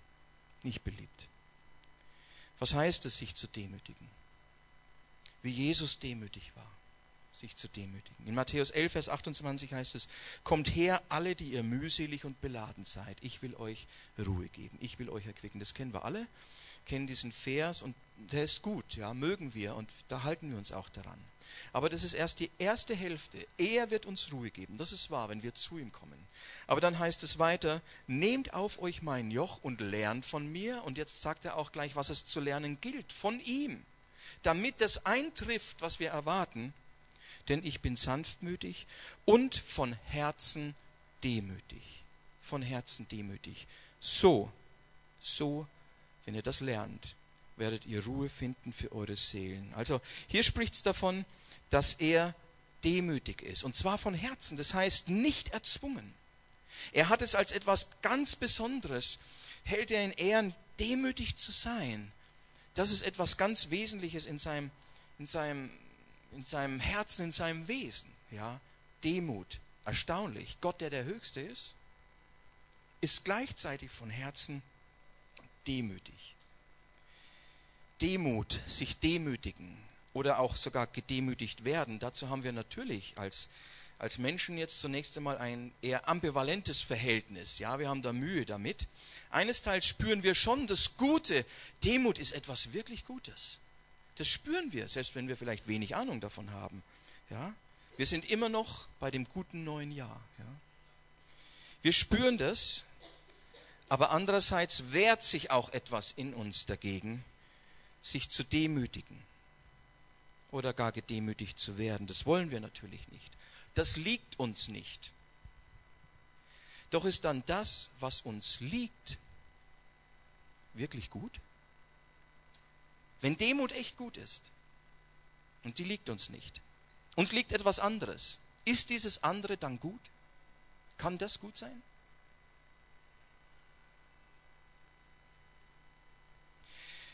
S1: Nicht beliebt. Was heißt es, sich zu demütigen? Wie Jesus demütig war, sich zu demütigen. In Matthäus 11, Vers 28 heißt es, Kommt her, alle, die ihr mühselig und beladen seid. Ich will euch Ruhe geben. Ich will euch erquicken. Das kennen wir alle kennen diesen Vers und der ist gut, ja, mögen wir und da halten wir uns auch daran. Aber das ist erst die erste Hälfte. Er wird uns Ruhe geben. Das ist wahr, wenn wir zu ihm kommen. Aber dann heißt es weiter, nehmt auf euch mein Joch und lernt von mir. Und jetzt sagt er auch gleich, was es zu lernen gilt, von ihm. Damit das eintrifft, was wir erwarten. Denn ich bin sanftmütig und von Herzen demütig. Von Herzen demütig. So, so wenn ihr das lernt, werdet ihr Ruhe finden für eure Seelen. Also hier spricht es davon, dass er demütig ist. Und zwar von Herzen. Das heißt nicht erzwungen. Er hat es als etwas ganz Besonderes, hält er in Ehren, demütig zu sein. Das ist etwas ganz Wesentliches in seinem, in seinem, in seinem Herzen, in seinem Wesen. Ja? Demut. Erstaunlich. Gott, der der Höchste ist, ist gleichzeitig von Herzen demütig. Demut, sich demütigen oder auch sogar gedemütigt werden, dazu haben wir natürlich als, als Menschen jetzt zunächst einmal ein eher ambivalentes Verhältnis. Ja, wir haben da Mühe damit. Eines Teils spüren wir schon das Gute. Demut ist etwas wirklich Gutes. Das spüren wir, selbst wenn wir vielleicht wenig Ahnung davon haben. Ja, wir sind immer noch bei dem guten neuen Jahr. Ja. Wir spüren das, aber andererseits wehrt sich auch etwas in uns dagegen, sich zu demütigen oder gar gedemütigt zu werden. Das wollen wir natürlich nicht. Das liegt uns nicht. Doch ist dann das, was uns liegt, wirklich gut? Wenn Demut echt gut ist und die liegt uns nicht, uns liegt etwas anderes, ist dieses andere dann gut? Kann das gut sein?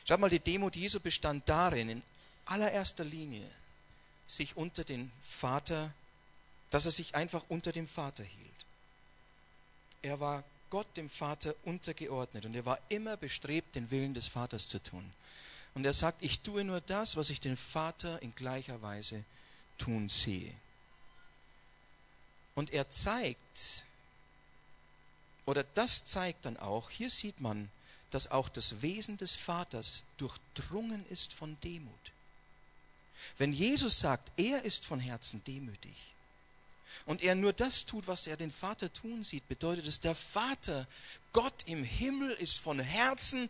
S1: Schaut mal, die Demut Jesu bestand darin, in allererster Linie sich unter den Vater, dass er sich einfach unter dem Vater hielt. Er war Gott dem Vater untergeordnet und er war immer bestrebt, den Willen des Vaters zu tun. Und er sagt, ich tue nur das, was ich den Vater in gleicher Weise tun sehe. Und er zeigt, oder das zeigt dann auch, hier sieht man, dass auch das Wesen des Vaters durchdrungen ist von Demut. Wenn Jesus sagt, er ist von Herzen demütig und er nur das tut, was er den Vater tun sieht, bedeutet es, der Vater, Gott im Himmel, ist von Herzen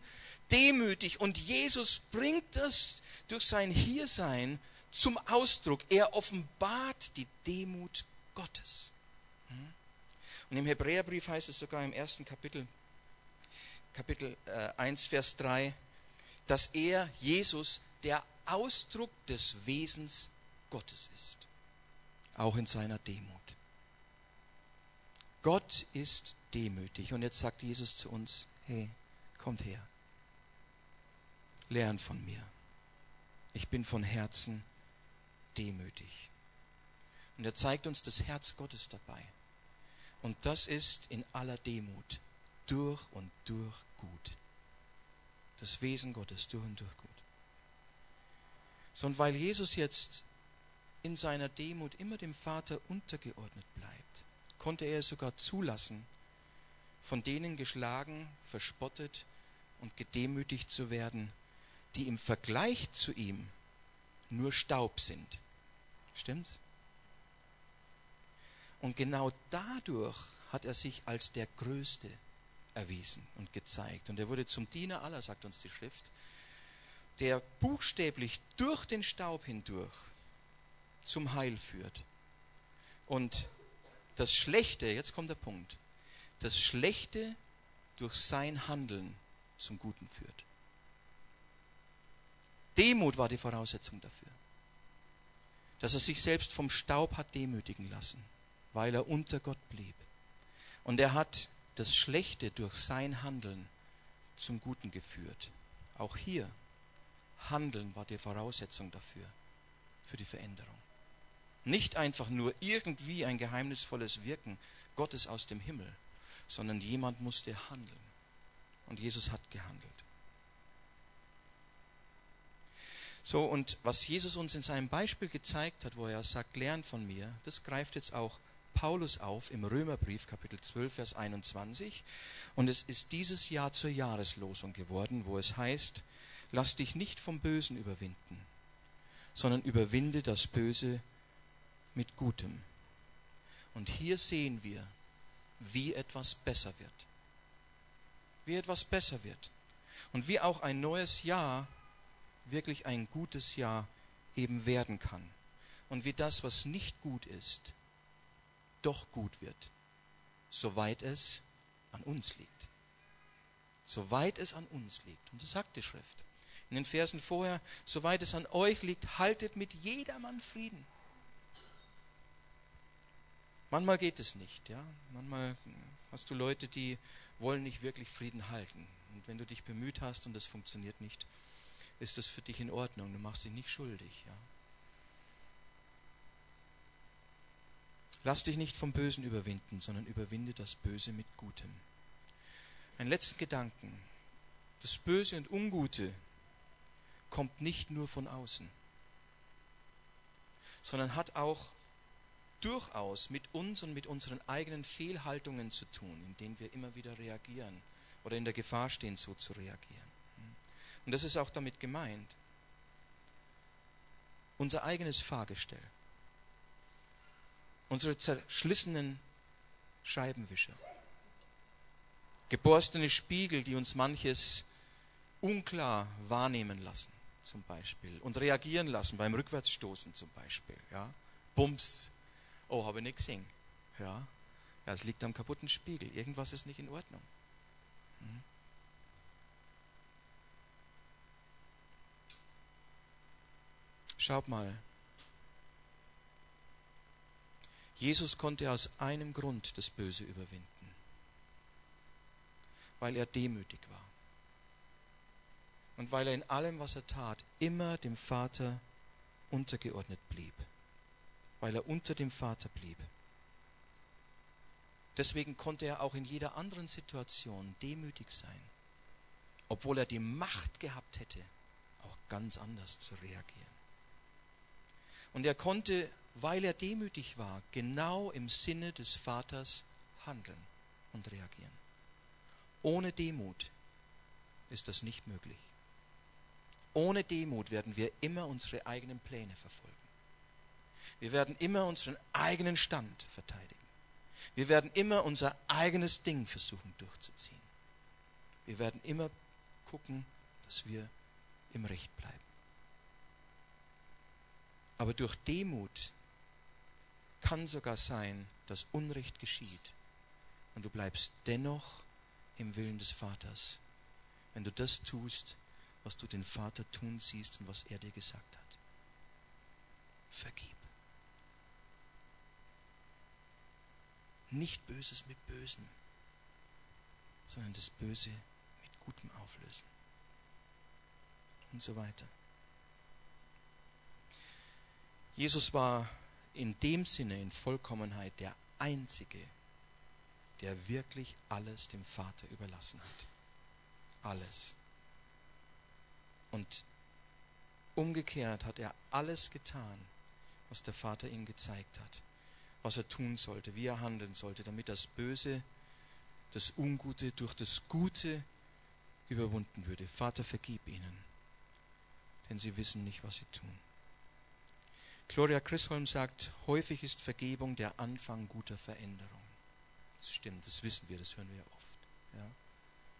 S1: demütig und Jesus bringt das durch sein Hiersein zum Ausdruck. Er offenbart die Demut Gottes. Hm? Und im Hebräerbrief heißt es sogar im ersten Kapitel, Kapitel 1, äh, Vers 3, dass er, Jesus, der Ausdruck des Wesens Gottes ist, auch in seiner Demut. Gott ist demütig und jetzt sagt Jesus zu uns, hey, kommt her, lern von mir. Ich bin von Herzen demütig. Und er zeigt uns das Herz Gottes dabei. Und das ist in aller Demut durch und durch gut. Das Wesen Gottes durch und durch gut. Sondern weil Jesus jetzt in seiner Demut immer dem Vater untergeordnet bleibt, konnte er es sogar zulassen, von denen geschlagen, verspottet und gedemütigt zu werden, die im Vergleich zu ihm nur Staub sind. Stimmt's? Und genau dadurch hat er sich als der Größte erwiesen und gezeigt. Und er wurde zum Diener aller, sagt uns die Schrift, der buchstäblich durch den Staub hindurch zum Heil führt. Und das Schlechte, jetzt kommt der Punkt, das Schlechte durch sein Handeln zum Guten führt. Demut war die Voraussetzung dafür. Dass er sich selbst vom Staub hat demütigen lassen, weil er unter Gott blieb. Und er hat das Schlechte durch sein Handeln zum Guten geführt. Auch hier, Handeln war die Voraussetzung dafür, für die Veränderung. Nicht einfach nur irgendwie ein geheimnisvolles Wirken Gottes aus dem Himmel, sondern jemand musste handeln. Und Jesus hat gehandelt. So, und was Jesus uns in seinem Beispiel gezeigt hat, wo er sagt, lern von mir, das greift jetzt auch Paulus auf im Römerbrief Kapitel 12, Vers 21. Und es ist dieses Jahr zur Jahreslosung geworden, wo es heißt, lass dich nicht vom Bösen überwinden, sondern überwinde das Böse mit Gutem. Und hier sehen wir, wie etwas besser wird. Wie etwas besser wird. Und wie auch ein neues Jahr wirklich ein gutes Jahr eben werden kann. Und wie das, was nicht gut ist, doch gut wird, soweit es an uns liegt. Soweit es an uns liegt. Und das sagt die Schrift. In den Versen vorher, soweit es an euch liegt, haltet mit jedermann Frieden. Manchmal geht es nicht, ja. Manchmal Hast du Leute, die wollen nicht wirklich Frieden halten. Und wenn du dich bemüht hast und das funktioniert nicht, ist das für dich in Ordnung. Du machst dich nicht schuldig. Ja? Lass dich nicht vom Bösen überwinden, sondern überwinde das Böse mit Gutem. Ein letzten Gedanken. Das Böse und Ungute kommt nicht nur von außen, sondern hat auch durchaus mit uns und mit unseren eigenen Fehlhaltungen zu tun, in denen wir immer wieder reagieren oder in der Gefahr stehen, so zu reagieren. Und das ist auch damit gemeint. Unser eigenes Fahrgestell, unsere zerschlissenen Scheibenwischer, geborstene Spiegel, die uns manches unklar wahrnehmen lassen, zum Beispiel, und reagieren lassen beim Rückwärtsstoßen zum Beispiel. Ja? Bums, oh, habe ich nicht gesehen. Ja, ja, es liegt am kaputten Spiegel. Irgendwas ist nicht in Ordnung. Hm? Schaut mal. Jesus konnte aus einem Grund das Böse überwinden. Weil er demütig war. Und weil er in allem, was er tat, immer dem Vater untergeordnet blieb weil er unter dem Vater blieb. Deswegen konnte er auch in jeder anderen Situation demütig sein, obwohl er die Macht gehabt hätte, auch ganz anders zu reagieren. Und er konnte, weil er demütig war, genau im Sinne des Vaters handeln und reagieren. Ohne Demut ist das nicht möglich. Ohne Demut werden wir immer unsere eigenen Pläne verfolgen. Wir werden immer unseren eigenen Stand verteidigen. Wir werden immer unser eigenes Ding versuchen durchzuziehen. Wir werden immer gucken, dass wir im Recht bleiben. Aber durch Demut kann sogar sein, dass Unrecht geschieht und du bleibst dennoch im Willen des Vaters, wenn du das tust, was du den Vater tun siehst und was er dir gesagt hat. Vergib. nicht Böses mit Bösen, sondern das Böse mit Gutem auflösen. Und so weiter. Jesus war in dem Sinne in Vollkommenheit der Einzige, der wirklich alles dem Vater überlassen hat. Alles. Und umgekehrt hat er alles getan, was der Vater ihm gezeigt hat was er tun sollte, wie er handeln sollte, damit das Böse, das Ungute durch das Gute überwunden würde. Vater, vergib ihnen, denn sie wissen nicht, was sie tun. Gloria Chrisholm sagt, häufig ist Vergebung der Anfang guter Veränderung. Das stimmt, das wissen wir, das hören wir ja oft. Ja?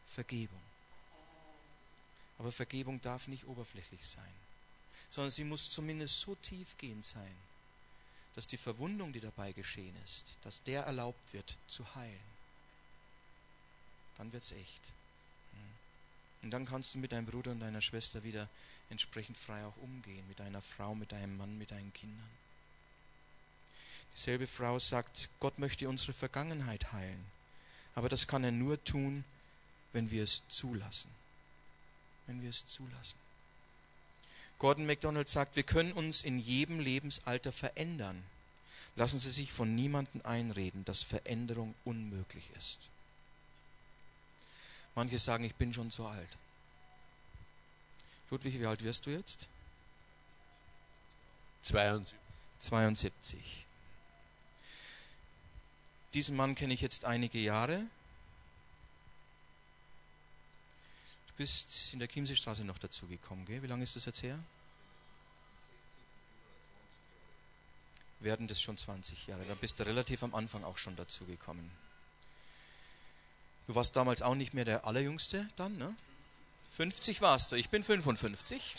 S1: Vergebung. Aber Vergebung darf nicht oberflächlich sein, sondern sie muss zumindest so tiefgehend sein, dass die Verwundung, die dabei geschehen ist, dass der erlaubt wird zu heilen. Dann wird es echt. Hm. Und dann kannst du mit deinem Bruder und deiner Schwester wieder entsprechend frei auch umgehen, mit deiner Frau, mit deinem Mann, mit deinen Kindern. Dieselbe Frau sagt, Gott möchte unsere Vergangenheit heilen, aber das kann er nur tun, wenn wir es zulassen. Wenn wir es zulassen. Gordon MacDonald sagt, wir können uns in jedem Lebensalter verändern. Lassen Sie sich von niemandem einreden, dass Veränderung unmöglich ist. Manche sagen, ich bin schon so alt. Ludwig, wie alt wirst du jetzt?
S2: 72.
S1: 72. Diesen Mann kenne ich jetzt einige Jahre. bist in der Chiemseestraße noch dazugekommen, gell? Wie lange ist das jetzt her? Werden das schon 20 Jahre. Da bist du relativ am Anfang auch schon dazugekommen. Du warst damals auch nicht mehr der Allerjüngste dann, ne? 50 warst du. Ich bin 55.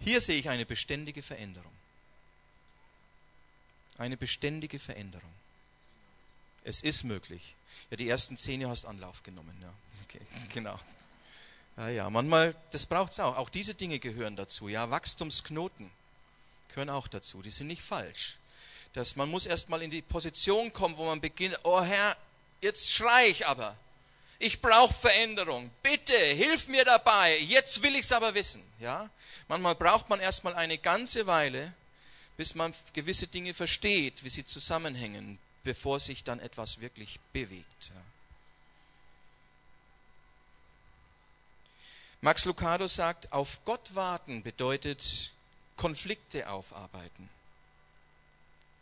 S1: Hier sehe ich eine beständige Veränderung. Eine beständige Veränderung. Es ist möglich. Ja, die ersten zehn Jahre hast Anlauf genommen. Ja, okay, genau. Ja, ja, manchmal, das braucht es auch. Auch diese Dinge gehören dazu. Ja, Wachstumsknoten gehören auch dazu. Die sind nicht falsch. dass man muss erstmal in die Position kommen, wo man beginnt, oh Herr, jetzt schrei ich aber. Ich brauche Veränderung. Bitte, hilf mir dabei. Jetzt will ich es aber wissen. Ja? Manchmal braucht man erstmal eine ganze Weile, bis man gewisse Dinge versteht, wie sie zusammenhängen, bevor sich dann etwas wirklich bewegt. Ja? Max Lucado sagt, auf Gott warten bedeutet Konflikte aufarbeiten,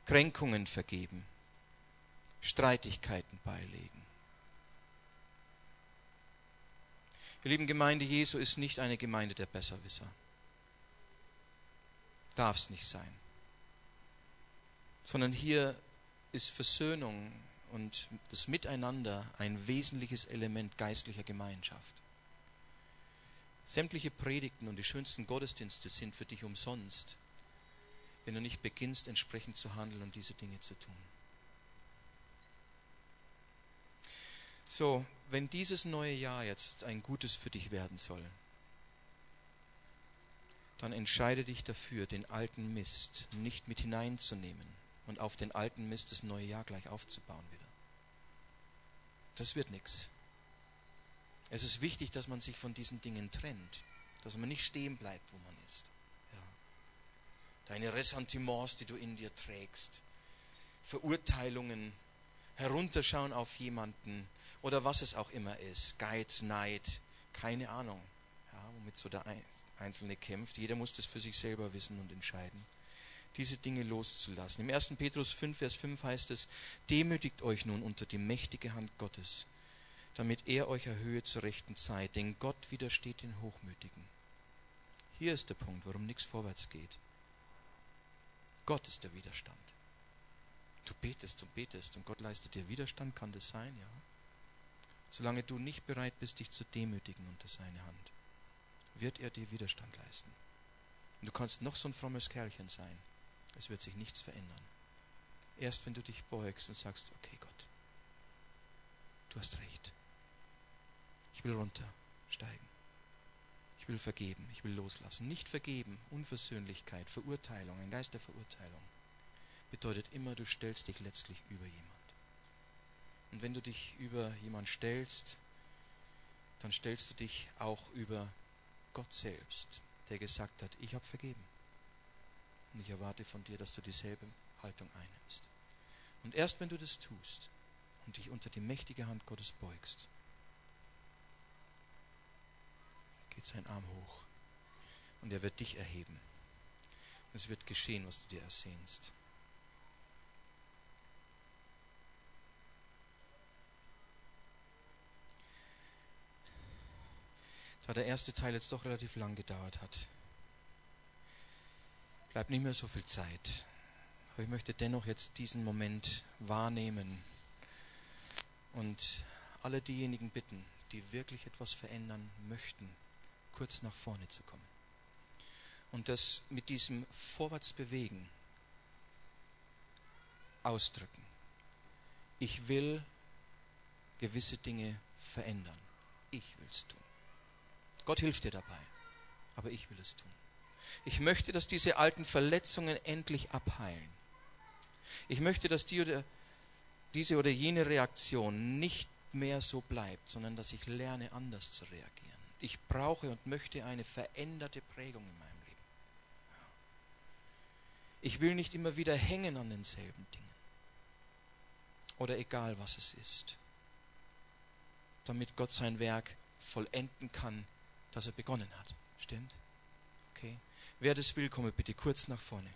S1: Kränkungen vergeben, Streitigkeiten beilegen. Ihr lieben Gemeinde Jesu ist nicht eine Gemeinde der Besserwisser. Darf es nicht sein. Sondern hier ist Versöhnung und das Miteinander ein wesentliches Element geistlicher Gemeinschaft. Sämtliche Predigten und die schönsten Gottesdienste sind für dich umsonst, wenn du nicht beginnst, entsprechend zu handeln und diese Dinge zu tun. So, wenn dieses neue Jahr jetzt ein gutes für dich werden soll, dann entscheide dich dafür, den alten Mist nicht mit hineinzunehmen und auf den alten Mist das neue Jahr gleich aufzubauen wieder. Das wird nichts. Es ist wichtig, dass man sich von diesen Dingen trennt, dass man nicht stehen bleibt, wo man ist. Ja. Deine Ressentiments, die du in dir trägst, Verurteilungen, herunterschauen auf jemanden oder was es auch immer ist, Geiz, Neid, keine Ahnung, ja, womit so der Einzelne kämpft. Jeder muss das für sich selber wissen und entscheiden diese Dinge loszulassen. Im 1. Petrus 5, Vers 5 heißt es, demütigt euch nun unter die mächtige Hand Gottes, damit er euch erhöhe zur rechten Zeit, denn Gott widersteht den Hochmütigen. Hier ist der Punkt, warum nichts vorwärts geht. Gott ist der Widerstand. Du betest und betest und Gott leistet dir Widerstand, kann das sein, ja. Solange du nicht bereit bist, dich zu demütigen unter seine Hand, wird er dir Widerstand leisten. Und du kannst noch so ein frommes Kerlchen sein, es wird sich nichts verändern. Erst wenn du dich beugst und sagst, okay Gott, du hast recht. Ich will runtersteigen. Ich will vergeben, ich will loslassen. Nicht vergeben, Unversöhnlichkeit, Verurteilung, ein Geist der Verurteilung bedeutet immer, du stellst dich letztlich über jemand. Und wenn du dich über jemand stellst, dann stellst du dich auch über Gott selbst, der gesagt hat, ich habe vergeben. Und ich erwarte von dir, dass du dieselbe Haltung einnimmst. Und erst wenn du das tust und dich unter die mächtige Hand Gottes beugst, geht sein Arm hoch und er wird dich erheben. Es wird geschehen, was du dir ersehnst. Da der erste Teil jetzt doch relativ lang gedauert hat, bleibt nicht mehr so viel Zeit. Aber ich möchte dennoch jetzt diesen Moment wahrnehmen und alle diejenigen bitten, die wirklich etwas verändern möchten, kurz nach vorne zu kommen. Und das mit diesem Vorwärtsbewegen ausdrücken. Ich will gewisse Dinge verändern. Ich will es tun. Gott hilft dir dabei, aber ich will es tun. Ich möchte, dass diese alten Verletzungen endlich abheilen. Ich möchte, dass die oder, diese oder jene Reaktion nicht mehr so bleibt, sondern dass ich lerne, anders zu reagieren. Ich brauche und möchte eine veränderte Prägung in meinem Leben. Ich will nicht immer wieder hängen an denselben Dingen. Oder egal was es ist. Damit Gott sein Werk vollenden kann, das er begonnen hat. Stimmt? Okay. Wer das will, komme bitte kurz nach vorne.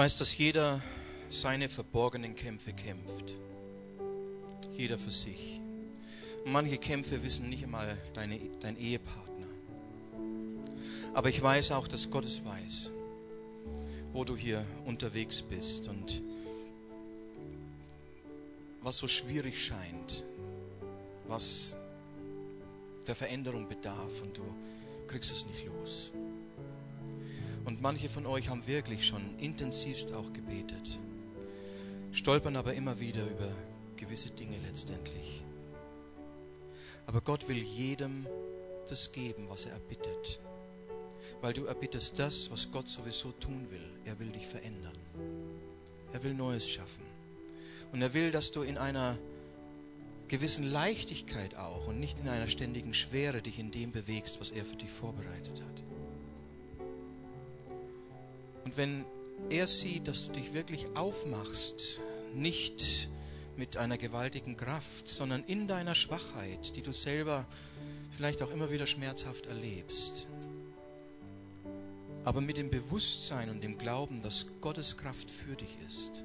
S1: Weiß, dass jeder seine verborgenen Kämpfe kämpft. Jeder für sich. Und manche Kämpfe wissen nicht einmal deine, dein Ehepartner. Aber ich weiß auch, dass Gott es weiß, wo du hier unterwegs bist und was so schwierig scheint, was der Veränderung bedarf und du kriegst es nicht los. Und manche von euch haben wirklich schon intensivst auch gebetet, stolpern aber immer wieder über gewisse Dinge letztendlich. Aber Gott will jedem das geben, was er erbittet. Weil du erbittest das, was Gott sowieso tun will. Er will dich verändern. Er will Neues schaffen. Und er will, dass du in einer gewissen Leichtigkeit auch und nicht in einer ständigen Schwere dich in dem bewegst, was er für dich vorbereitet hat. Und wenn er sieht, dass du dich wirklich aufmachst, nicht mit einer gewaltigen Kraft, sondern in deiner Schwachheit, die du selber vielleicht auch immer wieder schmerzhaft erlebst, aber mit dem Bewusstsein und dem Glauben, dass Gottes Kraft für dich ist,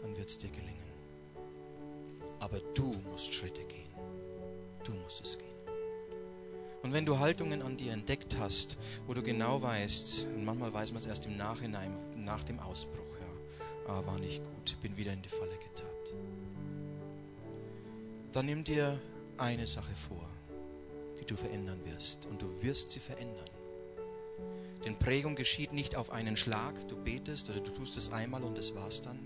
S1: dann wird es dir gelingen. Aber du musst Schritte gehen. Du musst es gehen. Und wenn du Haltungen an dir entdeckt hast, wo du genau weißt, und manchmal weiß man es erst im Nachhinein, nach dem Ausbruch, ja, ah, war nicht gut, bin wieder in die Falle getappt. Dann nimm dir eine Sache vor, die du verändern wirst. Und du wirst sie verändern. Denn Prägung geschieht nicht auf einen Schlag, du betest oder du tust es einmal und das war's dann,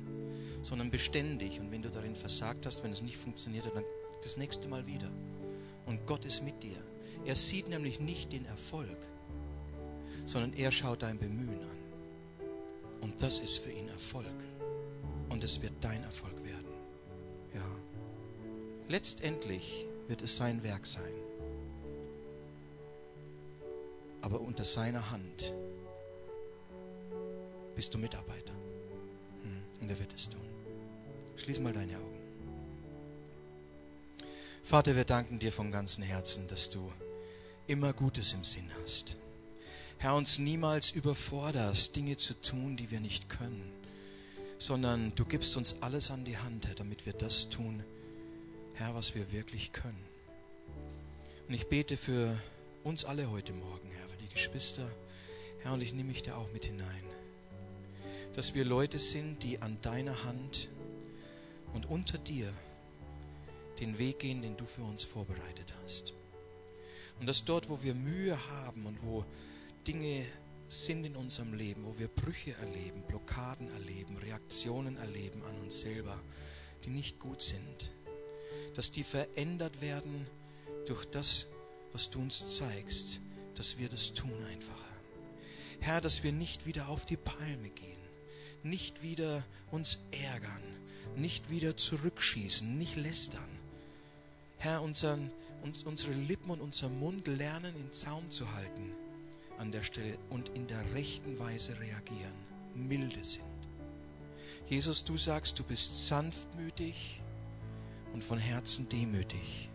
S1: sondern beständig. Und wenn du darin versagt hast, wenn es nicht funktioniert hat, dann das nächste Mal wieder. Und Gott ist mit dir. Er sieht nämlich nicht den Erfolg, sondern er schaut dein Bemühen an. Und das ist für ihn Erfolg. Und es wird dein Erfolg werden. Ja. Letztendlich wird es sein Werk sein. Aber unter seiner Hand bist du Mitarbeiter. Hm, und er wird es tun. Schließ mal deine Augen. Vater, wir danken dir von ganzem Herzen, dass du immer Gutes im Sinn hast. Herr, uns niemals überforderst, Dinge zu tun, die wir nicht können, sondern du gibst uns alles an die Hand, Herr, damit wir das tun, Herr, was wir wirklich können. Und ich bete für uns alle heute Morgen, Herr, für die Geschwister, Herr, und ich nehme mich da auch mit hinein, dass wir Leute sind, die an deiner Hand und unter dir den Weg gehen, den du für uns vorbereitet hast. Und dass dort, wo wir Mühe haben und wo Dinge sind in unserem Leben, wo wir Brüche erleben, Blockaden erleben, Reaktionen erleben an uns selber, die nicht gut sind, dass die verändert werden durch das, was du uns zeigst, dass wir das tun einfacher. Herr, dass wir nicht wieder auf die Palme gehen, nicht wieder uns ärgern, nicht wieder zurückschießen, nicht lästern. Herr, unseren, uns, unsere Lippen und unser Mund lernen in Zaum zu halten an der Stelle und in der rechten Weise reagieren, milde sind. Jesus, du sagst, du bist sanftmütig und von Herzen demütig.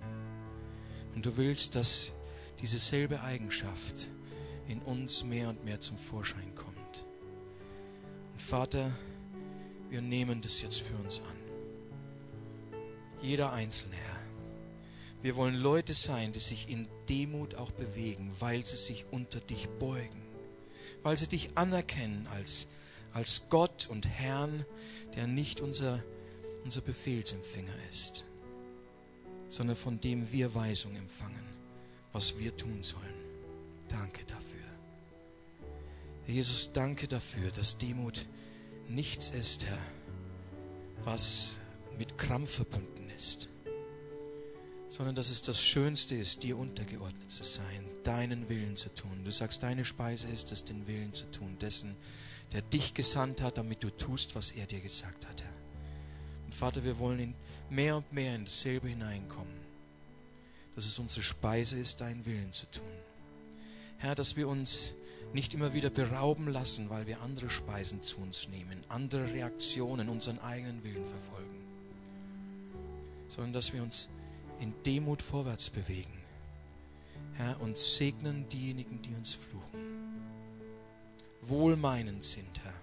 S1: Und du willst, dass diese selbe Eigenschaft in uns mehr und mehr zum Vorschein kommt. Und Vater, wir nehmen das jetzt für uns an. Jeder Einzelne, Herr. Wir wollen Leute sein, die sich in Demut auch bewegen, weil sie sich unter dich beugen, weil sie dich anerkennen als, als Gott und Herrn, der nicht unser, unser Befehlsempfänger ist sondern von dem wir Weisung empfangen, was wir tun sollen. Danke dafür. Jesus, danke dafür, dass Demut nichts ist, Herr, was mit Krampf verbunden ist, sondern dass es das Schönste ist, dir untergeordnet zu sein, deinen Willen zu tun. Du sagst, deine Speise ist es, den Willen zu tun, dessen, der dich gesandt hat, damit du tust, was er dir gesagt hat, Herr. Und Vater, wir wollen in mehr und mehr in dasselbe hineinkommen, dass es unsere Speise ist, deinen Willen zu tun. Herr, dass wir uns nicht immer wieder berauben lassen, weil wir andere Speisen zu uns nehmen, andere Reaktionen, unseren eigenen Willen verfolgen, sondern dass wir uns in Demut vorwärts bewegen. Herr, und segnen diejenigen, die uns fluchen. Wohlmeinend sind, Herr,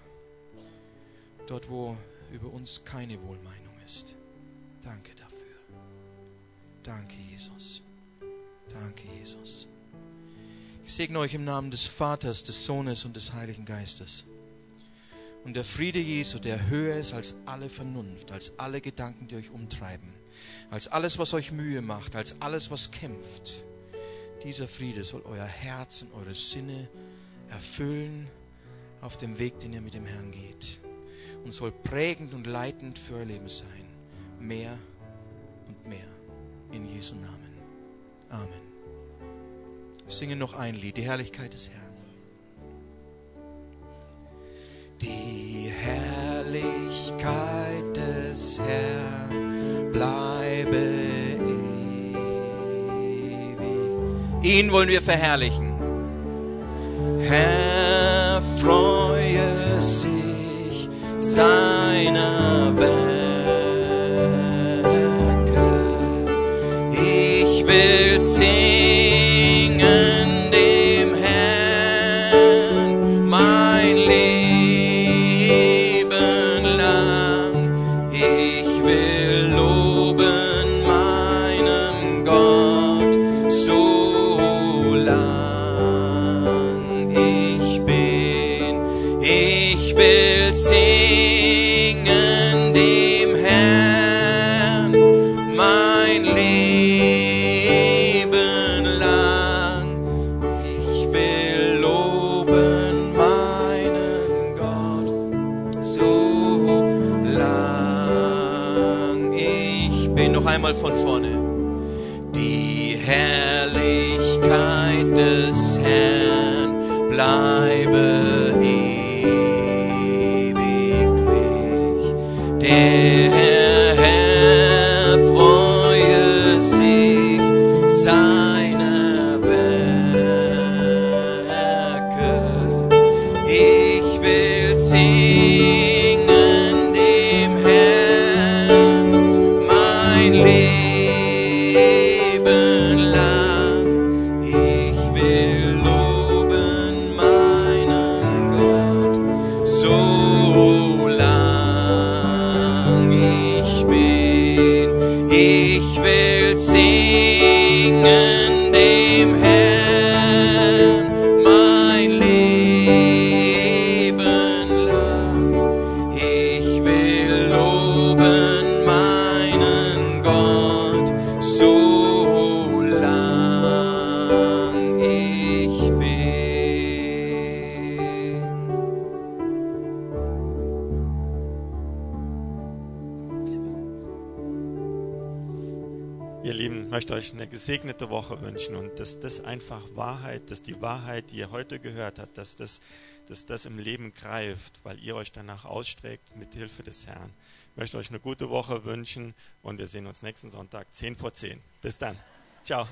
S1: dort, wo über uns keine Wohlmeinung ist. Danke dafür. Danke, Jesus. Danke, Jesus. Ich segne euch im Namen des Vaters, des Sohnes und des Heiligen Geistes. Und der Friede Jesu, der höher ist als alle Vernunft, als alle Gedanken, die euch umtreiben, als alles, was euch Mühe macht, als alles, was kämpft, dieser Friede soll euer Herz und eure Sinne erfüllen auf dem Weg, den ihr mit dem Herrn geht. Und soll prägend und leitend für euer Leben sein. Mehr und mehr. In Jesu Namen. Amen. Singen noch ein Lied, die Herrlichkeit des Herrn. Die Herrlichkeit des Herrn bleibe ewig. Ihn wollen wir verherrlichen. Herr, freue sich seiner Werke. Ich will singen
S2: Woche wünschen und dass das einfach Wahrheit, dass die Wahrheit, die ihr heute gehört habt, dass das, dass das im Leben greift, weil ihr euch danach ausstreckt mit Hilfe des Herrn. Ich möchte euch eine gute Woche wünschen und wir sehen uns nächsten Sonntag 10 vor 10. Bis dann. Ciao.